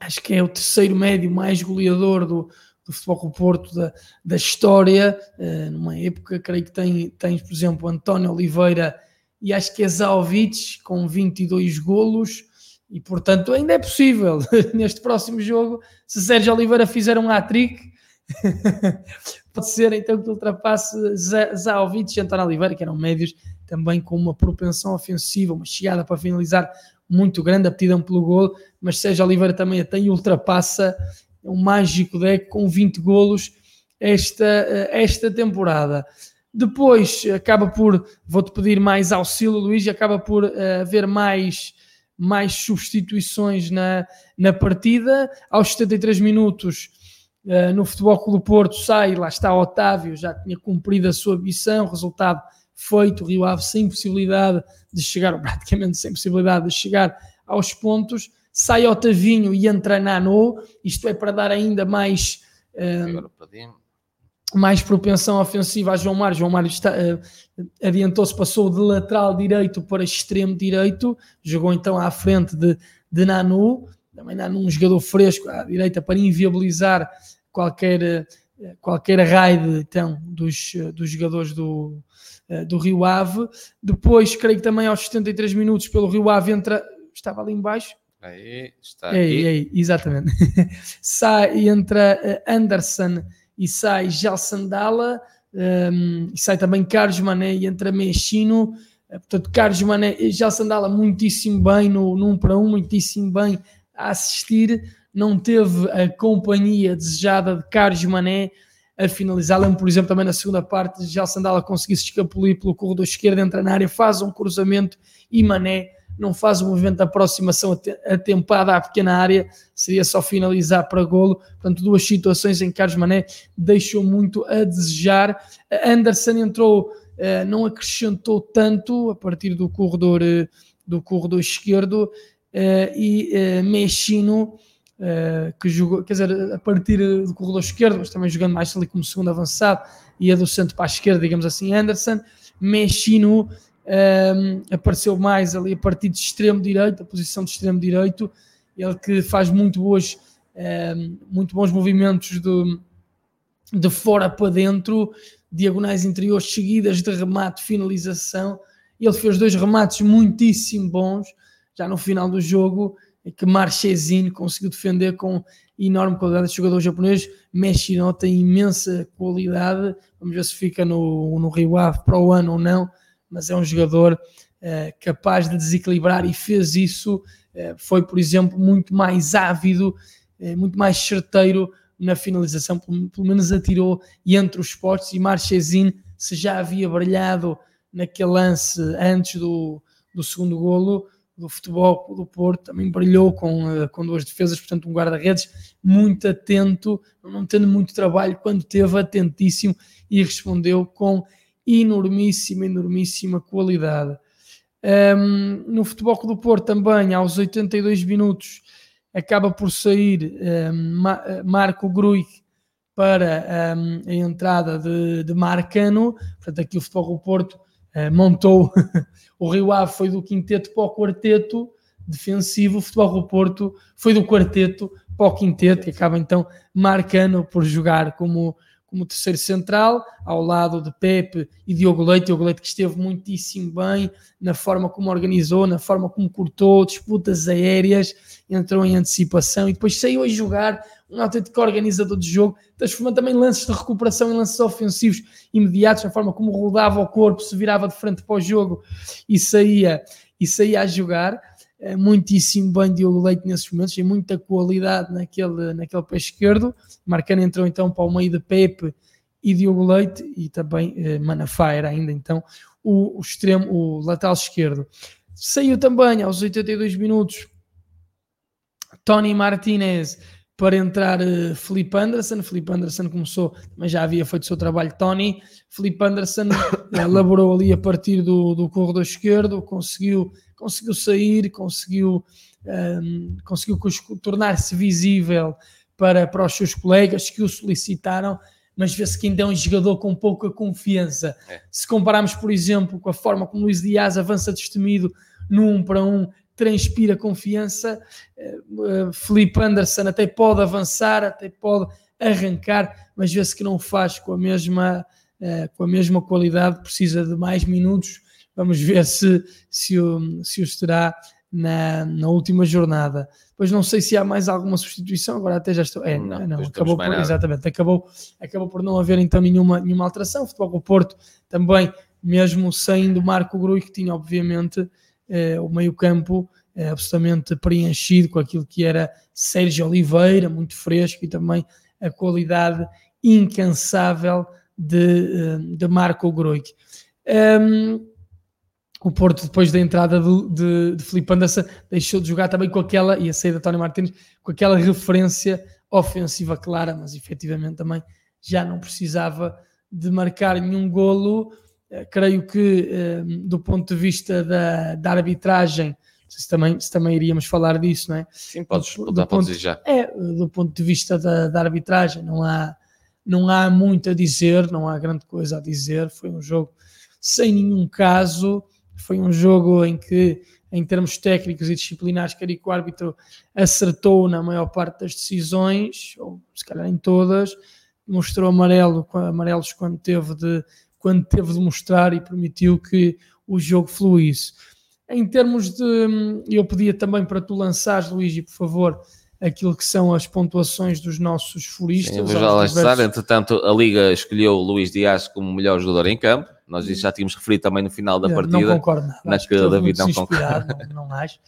acho que é o terceiro médio mais goleador do, do Futebol com o Porto da, da história, uh, numa época, creio que tem, tens, por exemplo, António Oliveira e acho que é Zaovic com 22 golos, e portanto ainda é possível neste próximo jogo, se Sérgio Oliveira fizer um hat-trick, pode ser então que ultrapasse Zaovic e António Oliveira, que eram médios também com uma propensão ofensiva, uma chegada para finalizar muito grande, aptidão pelo gol, mas Sérgio Oliveira também a tem ultrapassa um mágico deck com 20 golos esta, esta temporada. Depois acaba por, vou-te pedir mais auxílio, Luís, acaba por uh, haver mais, mais substituições na, na partida. Aos 73 minutos, Uh, no Futebol Clube do Porto sai, lá está Otávio, já tinha cumprido a sua missão, resultado feito, Rio Ave sem possibilidade de chegar, ou praticamente sem possibilidade de chegar aos pontos, sai Otavinho e entra Nano, isto é para dar ainda mais uh, mais propensão ofensiva a João Mário, João Mário uh, adiantou-se, passou de lateral direito para extremo direito, jogou então à frente de, de Nanu, também Nanu um jogador fresco à direita para inviabilizar qualquer, eh, qualquer raid então, dos, dos jogadores do, eh, do Rio Ave. Depois, creio que também aos 73 minutos, pelo Rio Ave entra. Estava ali embaixo. Aí, está aí. Aí, exatamente. sai, entra eh, Anderson e sai Gelson Dalla. Um, ehm, e sai também Carlos Mané e entra Mexino. Portanto, Carlos Mané e Gelson Dalla muitíssimo bem no, no 1 para 1, muitíssimo bem a assistir não teve a companhia desejada de Carlos Mané a finalizar. Lembro, por exemplo, também na segunda parte, já Sandala conseguisse escapulir pelo corredor esquerdo, entra na área, faz um cruzamento e Mané não faz o movimento de aproximação atempada à pequena área, seria só finalizar para golo. Portanto, duas situações em que Carlos Mané deixou muito a desejar. Anderson entrou, eh, não acrescentou tanto a partir do corredor, eh, do corredor esquerdo e Mexino uh, que jogou, quer dizer, a partir do corredor esquerdo, mas também jogando mais ali como segundo avançado, e a do centro para a esquerda, digamos assim, Anderson. Ehm, apareceu mais ali a partir de extremo direito, a posição de extremo direito, ele que faz muito boas muito bons movimentos de, de fora para dentro, diagonais interiores seguidas de remate, finalização. Ele fez dois remates muitíssimo bons já no final do jogo, que Marchesin conseguiu defender com enorme qualidade. Esse jogador japonês, Meshino, tem imensa qualidade. Vamos ver se fica no, no Rio Ave para o ano ou não, mas é um jogador uh, capaz de desequilibrar e fez isso. Uh, foi, por exemplo, muito mais ávido, uh, muito mais certeiro na finalização, pelo, pelo, menos atirou entre os postos. E Marchesin, se já havia brilhado naquele lance antes do, do segundo golo, do futebol do Porto, também brilhou com, eh, com duas defesas, portanto um guarda-redes muito atento, não tendo muito trabalho, quando teve atentíssimo e respondeu com enormíssima, enormíssima qualidade. Um, no Futebol do Porto também, aos 82 minutos, acaba por sair um, Marco Gruig para um, a entrada de, de Marcano, portanto aqui o Futebol do Porto montou o Rio Ave foi do quinteto para o quarteto defensivo, o Futebol do Porto foi do quarteto para o quinteto e acaba então marcando por jogar como, como terceiro central, ao lado de Pepe e Diogo Leite, Diogo Leite que esteve muitíssimo bem na forma como organizou, na forma como cortou, disputas aéreas, entrou em antecipação e depois saiu a jogar um autêntico organizador de jogo, transformando também lances de recuperação em lances ofensivos imediatos, na forma como rodava o corpo, se virava de frente para o jogo e saía, e saía a jogar. É, muitíssimo bem Diogo Leite nesses momentos, tem muita qualidade naquele, naquele pé esquerdo. Marcano entrou então para o meio de Pepe e Diogo Leite e também eh, Manafá ainda então o, o extremo, o lateral esquerdo. Saiu também aos 82 minutos Tony Martinez para entrar uh, Felipe Anderson. Felipe Anderson começou, mas já havia feito o seu trabalho Tony. Felipe Anderson elaborou ali a partir do, do corredor esquerdo, conseguiu, conseguiu sair, conseguiu, um, ehm, conseguiu tornar-se visível para, para os seus colegas que o solicitaram. Mas vê-se que ainda é um jogador com pouca confiança. É. Se compararmos, por exemplo, com a forma como Luís Dias avança destemido no 1 um para 1, um, transpira confiança. Uh, Felipe Anderson até pode avançar, até pode arrancar, mas vê-se que não faz com a mesma uh, com a mesma qualidade, precisa de mais minutos. Vamos ver se, se, o, se os terá na, na última jornada. Pois não sei se há mais alguma substituição, agora até já estou. É, não, não acabou por, exatamente, acabou, acabou por não haver então nenhuma, nenhuma alteração. O futebol do Porto também, mesmo saindo Marco Grui, que tinha obviamente eh, o meio-campo eh, absolutamente preenchido com aquilo que era Sérgio Oliveira, muito fresco, e também a qualidade incansável de, eh, de Marco Groig. Um, o Porto, depois da entrada de, de, de Filipe Anderson, deixou de jogar também com aquela, e a saída de Tony Martins, com aquela referência ofensiva clara, mas efetivamente também já não precisava de marcar nenhum golo creio que eh, do ponto de vista da, da arbitragem, se também, se também iríamos falar disso, não é? Sim, podes, do, do ponto, já. É, do ponto de vista da, da, arbitragem, não há, não há muito a dizer, não há grande coisa a dizer. Foi um jogo sem nenhum caso, foi um jogo em que, em termos técnicos e disciplinares, creio que o árbitro acertou na maior parte das decisões, ou se calhar em todas, mostrou amarelo, amarelos quando teve de quando teve de mostrar e permitiu que o jogo fluísse. Em termos de. Eu pedia também para tu lançares, Luigi, por favor, aquilo que são as pontuações dos nossos furistas. Sim, vou já lá estar. Entretanto, a Liga escolheu o Luís Dias como melhor jogador em campo. Nós já tínhamos referido também no final da partida. Não concordo. Na que o David não concorda. Não, não acho.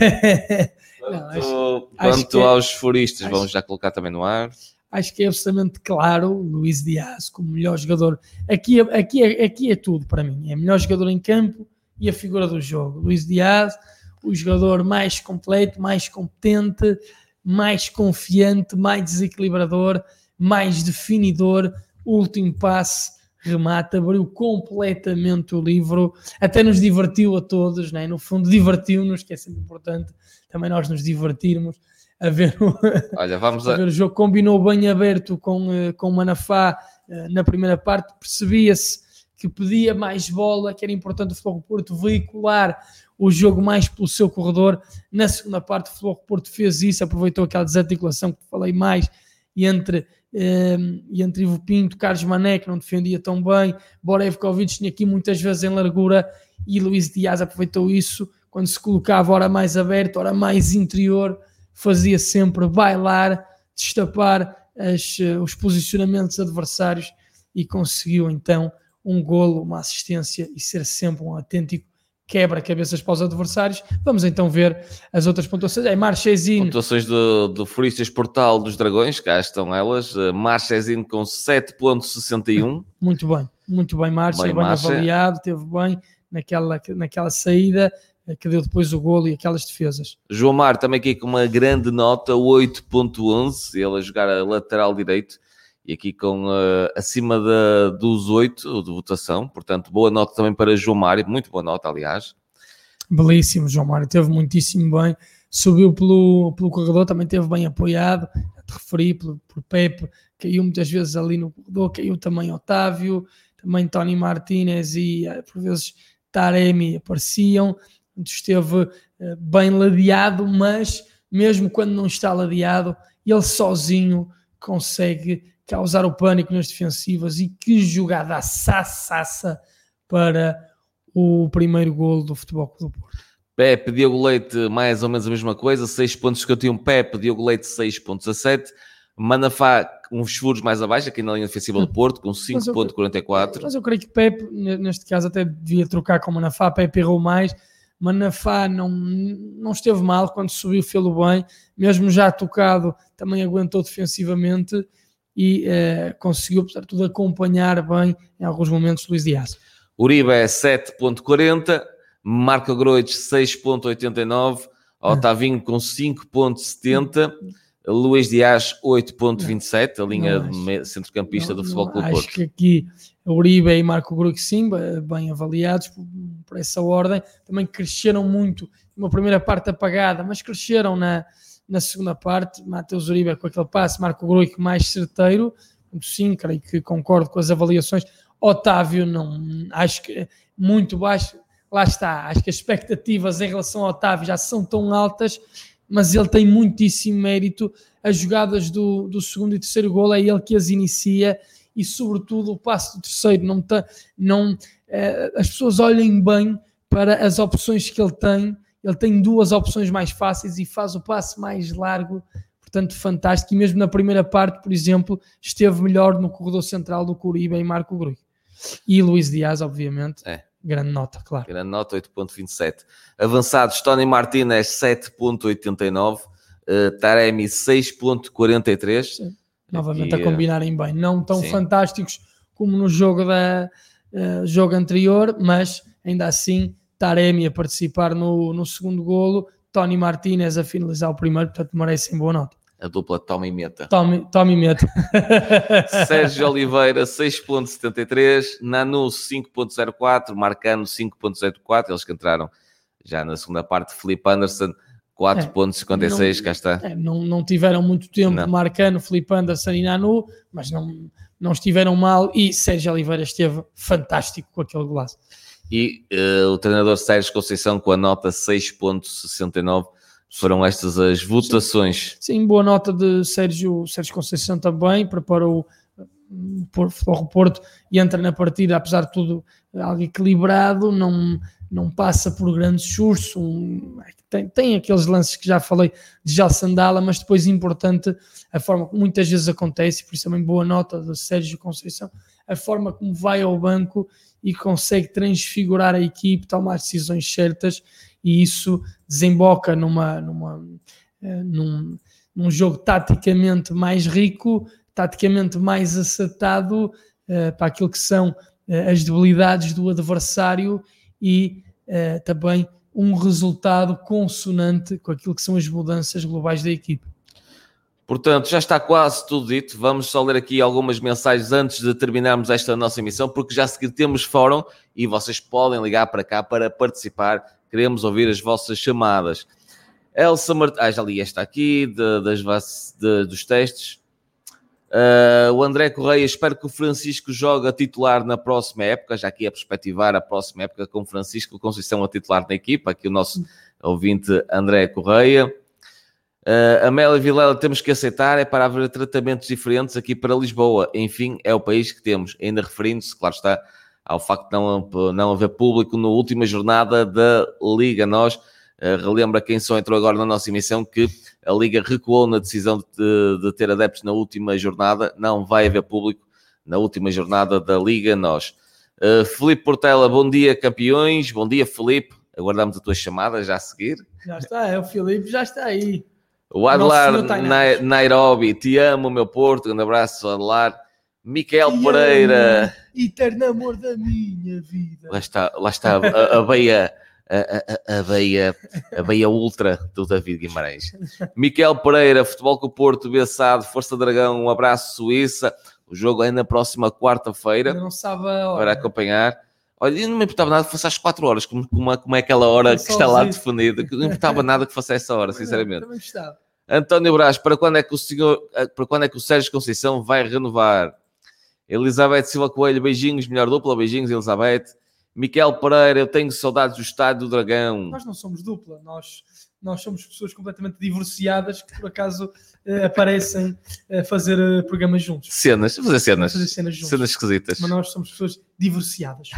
não, acho, quanto acho aos furistas, acho, vamos já colocar também no ar acho que é absolutamente claro Luís Dias como melhor jogador. Aqui, aqui, é, aqui é tudo para mim. É melhor jogador em campo e a figura do jogo. Luís Dias, o jogador mais completo, mais competente, mais confiante, mais desequilibrador, mais definidor. Último passe, remata, abriu completamente o livro, até nos divertiu a todos, né? no fundo divertiu-nos, que é sempre importante também nós nos divertirmos a ver o, Olha, vamos a... a ver o jogo. Combinou bem aberto com, eh, com o Manafá eh, na primeira parte, percebia-se que pedia mais bola, que era importante o Futebol Porto veicular o jogo mais pelo seu corredor. Na segunda parte, o Futebol Porto fez isso, aproveitou aquela desarticulação que falei mais entre, eh, entre Ivo Pinto, Carlos Mané, que não defendia tão bem, Borevkovic tinha aqui muitas vezes em largura e Luís Dias aproveitou isso quando se colocava hora mais aberto, hora mais interior, fazia sempre bailar, destapar as, eh, os posicionamentos adversários e conseguiu então um golo, uma assistência e ser sempre um autêntico quebra-cabeças para os adversários. Vamos então ver as outras pontuações. É Marchesin. Pontuações do, do Furistas Portal dos Dragões, cá estão elas. Uh, Marchesin com 7.61. Muito bem, muito bem, Marcha, bem, bem avaliado, teve bem naquela, naquela saída eh, que deu depois o golo e aquelas defesas. João Mar também aqui com uma grande nota, 8.11, ele a jogar a lateral direito e aqui com uh, acima de, dos 8 de votação, portanto, boa nota também para João Mário, muito boa nota, aliás. Belíssimo, João Mário, teve muitíssimo bem, subiu pelo, pelo corredor, também teve bem apoiado, te referi por, por Pepe, caiu muitas vezes ali no corredor, caiu também Otávio, também Tony Martinez e eh, por vezes Taremi apareciam, esteve uh, bem ladeado, mas mesmo quando não está ladeado, ele sozinho consegue causar o pânico nas defensivas. E que jogada assassa para o primeiro golo do Futebol Clube do Porto. Pepe, Diogo Leite, mais ou menos a mesma coisa, 6 pontos que eu tinha um Pepe, Diogo Leite 6.17, Manafá uns furos mais abaixo, aqui na linha defensiva do Porto, com 5.44. Mas, mas, eu creio que Pepe, neste caso, até devia trocar com Manafá, Pepe errou mais, Manafá não, não esteve mal quando subiu, fê-lo bem, mesmo já tocado, também aguentou defensivamente, e uh, conseguiu, apesar de tudo, acompanhar bem em alguns momentos Luís Dias. Uribe é 7.40, Marco Groites 6.89, Otavinho com 5.70, Luís Dias 8.27, a linha de centrocampista do Futebol Clube Porto. Acho que aqui Uribe e Marco Groites sim, bem avaliados por, por essa ordem, também cresceram muito, uma primeira parte apagada, mas cresceram na na segunda parte, Mateus Uribe com aquele passe, Marco Gruico mais certeiro, sim, creio que concordo com as avaliações. Otávio, não, acho que muito baixo, lá está, acho que as expectativas em relação ao Otávio já são tão altas, mas ele tem muitíssimo mérito. As jogadas do, do segundo e terceiro gol é ele que as inicia e, sobretudo, o passo do terceiro. Não, tá, não, eh, as pessoas olhem bem para as opções que ele tem ele tem duas opções mais fáceis e faz o passe mais largo, portanto, fantástico. E mesmo na primeira parte, por exemplo, esteve melhor no corredor central do Curibe e Marco Grui. E Luís Dias, obviamente. É. Grande nota, claro. Grande nota, 8.27. Avançados, Tony Martinez, 7.89. Uh, Taremi, 6.43. Novamente Aqui, a combinarem bem. Não tão sim. fantásticos como no jogo, da, uh, jogo anterior, mas ainda assim Taremi a participar no, no segundo golo, Tony Martinez a finalizar o primeiro, portanto merecem boa nota. A dupla Tommy Meta. Tommy, Tommy Meta. Sérgio Oliveira 6.73, Nanu 5.04, Marcano 5.04, eles que entraram já na segunda parte, Felipe Anderson 4.56, é, cá está. É, não, não tiveram muito tempo não. Marcano, Felipe Anderson e Nanu, mas não, não estiveram mal e Sérgio Oliveira esteve fantástico com aquele golaço e uh, o treinador Sérgio Conceição com a nota 6.69. Foram estas as votações. Sim, boa nota de Sérgio, Sérgio Conceição também, preparou o Porto e entra na partida, apesar de tudo, algo equilibrado, não, não passa por grandes sustos, um, tem, tem aqueles lances que já falei de Jal Sandala, mas depois importante a forma que muitas vezes acontece, por isso também boa nota de Sérgio Conceição, a forma como vai ao banco e consegue transfigurar a equipe, tomar decisões certas e isso desemboca numa, numa, eh, num, num jogo taticamente mais rico, taticamente mais acertado uh, para aquilo que são uh, as debilidades do adversário e uh, também um resultado consonante com aquilo que são as mudanças globais da equipe. Portanto, já está quase tudo dito. Vamos só ler aqui algumas mensagens antes de terminarmos esta nossa emissão, porque já a seguir temos fórum e vocês podem ligar para cá para participar. Queremos ouvir as vossas chamadas. Elsa Martins, ah, já li esta aqui, de, das, de, dos testes. Uh, o André Correia, espero que o Francisco jogue a titular na próxima época, já aqui a perspectivar a próxima época com o Francisco Conceição a titular na equipa, aqui o nosso ouvinte André Correia. Uh, Amélia Vilela, temos que aceitar, é para haver tratamentos diferentes aqui para Lisboa. Enfim, é o país que temos. Ainda referindo-se, claro está, ao facto de não, não haver público na última jornada da Liga. Nós Uh, relembra quem só entrou agora na nossa emissão que a Liga recuou na decisão de, de, ter adeptos na última jornada. Não vai haver público na última jornada da Liga. Nós. Uh, Felipe Portela, bom dia, campeões. Bom dia, Felipe. Aguardamos a tua chamada já a seguir. Já está, é o Felipe, já está aí. O Adlar Nairobi, te amo, meu Porto. Um abraço, Adlar. Miquel te Pereira. Eterno amor da minha vida. Lá está, lá está a, a beia a, a, a, veia, a veia ultra do David Guimarães. Miquel Pereira, Futebol com o Porto, Bessado, Força Dragão, um abraço Suíça. O jogo é na próxima quarta-feira. Não sabe a hora. Para acompanhar. Olha, eu não me importava nada que fosse às 4 horas, como, como, como é aquela hora que está lá definida. Não me importava nada que fosse essa hora, sinceramente. Também estava. António Brás, para quando é que o senhor, para quando é que o Sérgio Conceição vai renovar? Elizabeth Silva Coelho, beijinhos, melhor dupla, beijinhos, Elizabeth. Miquel Pereira, eu tenho saudades do Estádio do Dragão. Nós não somos dupla, nós, nós somos pessoas completamente divorciadas que por acaso uh, aparecem a fazer uh, programas juntos. Cenas, fazer cenas. Fazer cenas juntos. Cenas esquisitas. Mas nós somos pessoas divorciadas.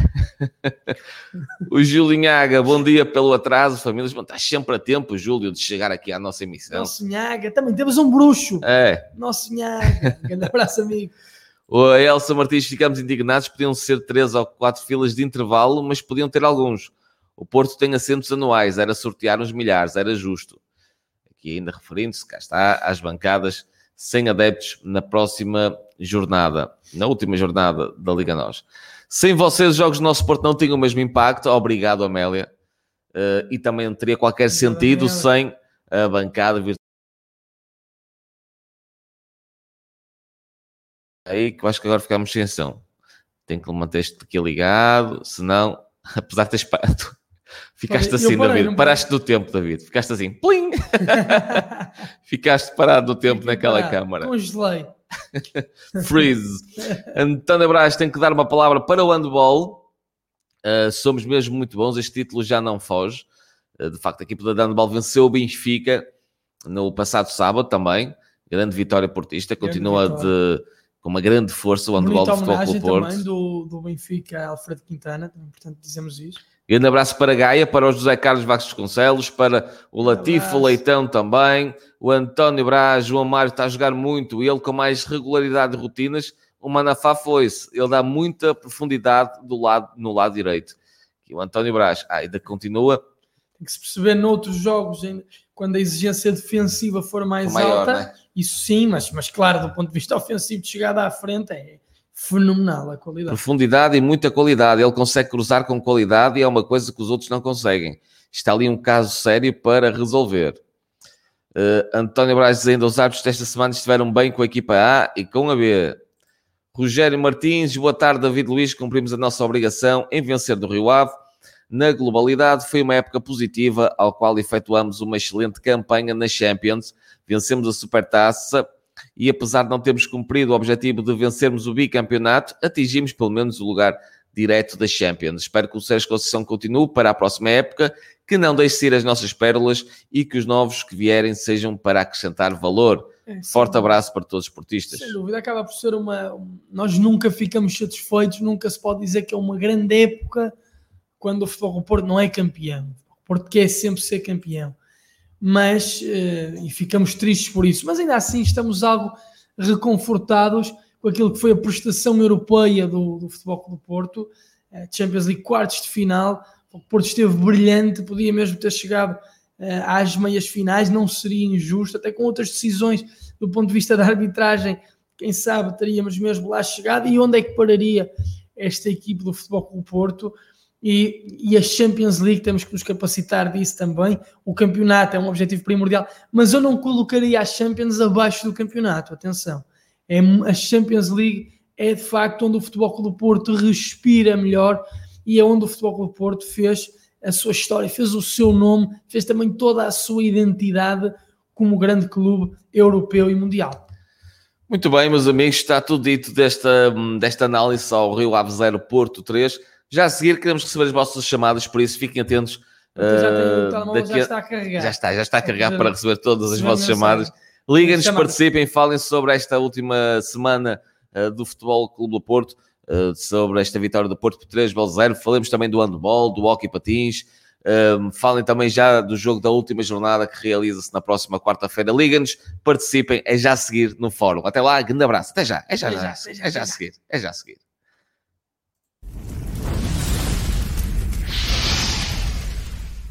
o Júlio Nhaga, bom dia pelo atraso, famílias. Bom, estás sempre a tempo, Júlio, de chegar aqui à nossa emissão. Nosso Nhaga, também temos um bruxo. É. Nosso Nhaga, um grande abraço, amigo. O Elsa Martins, ficamos indignados, podiam ser três ou quatro filas de intervalo, mas podiam ter alguns. O Porto tem assentos anuais, era sortear uns milhares, era justo. Aqui ainda referindo-se, cá está, às bancadas sem adeptos na próxima jornada, na última jornada da Liga Nós. Sem vocês, os jogos do nosso Porto não tinham o mesmo impacto. Obrigado, Amélia. Uh, e também não teria qualquer sentido sem a bancada virtual aí que eu acho que agora ficamos sem ação. Tenho que manter este aqui ligado, senão, apesar de teres parado, ficaste assim, parei, David. Paraste do tempo, David. Ficaste assim, plim! ficaste parado do tempo naquela câmara. Congelei. Freeze. António Braz tem que dar uma palavra para o handball. Uh, somos mesmo muito bons. Este título já não foge. Uh, de facto, a equipa da handball venceu o Benfica no passado sábado também. Grande vitória portista. Continua de com uma grande força o handball do Futebol Clube Porto. também do, do Benfica, Alfredo Quintana, também, portanto dizemos isso. Grande abraço para Gaia, para o José Carlos Vasconcelos, para o Latifo Leitão também, o António Braz, João Mário está a jogar muito, ele com mais regularidade de rotinas, o Manafá foi-se, ele dá muita profundidade do lado, no lado direito. E o António Braz ah, ainda continua. Tem que se perceber noutros jogos, quando a exigência defensiva for mais maior, alta, né? Isso sim, mas, mas claro, do ponto de vista ofensivo de chegada à frente é fenomenal a qualidade. Profundidade e muita qualidade. Ele consegue cruzar com qualidade e é uma coisa que os outros não conseguem. Está ali um caso sério para resolver. Uh, António Braz dizendo os árbitros desta semana estiveram bem com a equipa A e com a B. Rogério Martins, boa tarde, David Luiz. Cumprimos a nossa obrigação em vencer do Rio Ave. Na globalidade, foi uma época positiva, ao qual efetuamos uma excelente campanha na Champions vencemos a Supertaça e apesar de não termos cumprido o objetivo de vencermos o bicampeonato, atingimos pelo menos o lugar direto da Champions. Espero que o Sérgio Conceição continue para a próxima época, que não deixe sair as nossas pérolas e que os novos que vierem sejam para acrescentar valor. É, Forte abraço para todos os esportistas. Sem dúvida, acaba por ser uma. Nós nunca ficamos satisfeitos, nunca se pode dizer que é uma grande época quando o Futebol Porto não é campeão. O Porto quer sempre ser campeão. Mas uh, e ficamos tristes por isso, mas ainda assim estamos algo reconfortados com aquilo que foi a prestação europeia do, do Futebol do Porto, uh, Champions League quartos de final, o Porto esteve brilhante, podia mesmo ter chegado uh, às meias finais, não seria injusto, até com outras decisões do ponto de vista da arbitragem, quem sabe teríamos mesmo lá chegado, e onde é que pararia esta equipe do Futebol do Porto? E, e a Champions League temos que nos capacitar disso também. O campeonato é um objetivo primordial, mas eu não colocaria a Champions abaixo do campeonato. Atenção, é, a Champions League é de facto onde o Futebol Clube do Porto respira melhor e é onde o Futebol Clube do Porto fez a sua história, fez o seu nome, fez também toda a sua identidade como grande clube europeu e mundial. Muito bem, meus amigos, está tudo dito desta, desta análise ao Rio Ave 0 Porto 3. Já a seguir queremos receber as vossas chamadas, por isso fiquem atentos. Então já, uh, telemóvel daqui já a- está a carregar. já está, já está a carregar Já- para receber todas as vossas chamadas. Liguem-nos, participem, falem sobre esta última semana uh, do Futebol Clube do Porto, uh, sobre esta vitória do Porto por 3 gols a 0. Falemos também do handball, do hockey patins. Um, falem também já do jogo da última jornada que realiza-se na próxima quarta-feira. Liguem-nos, participem, é já a seguir no fórum. Até lá, grande abraço. Até já, é já, Até já, já, é já, já a até já. seguir, é já a seguir.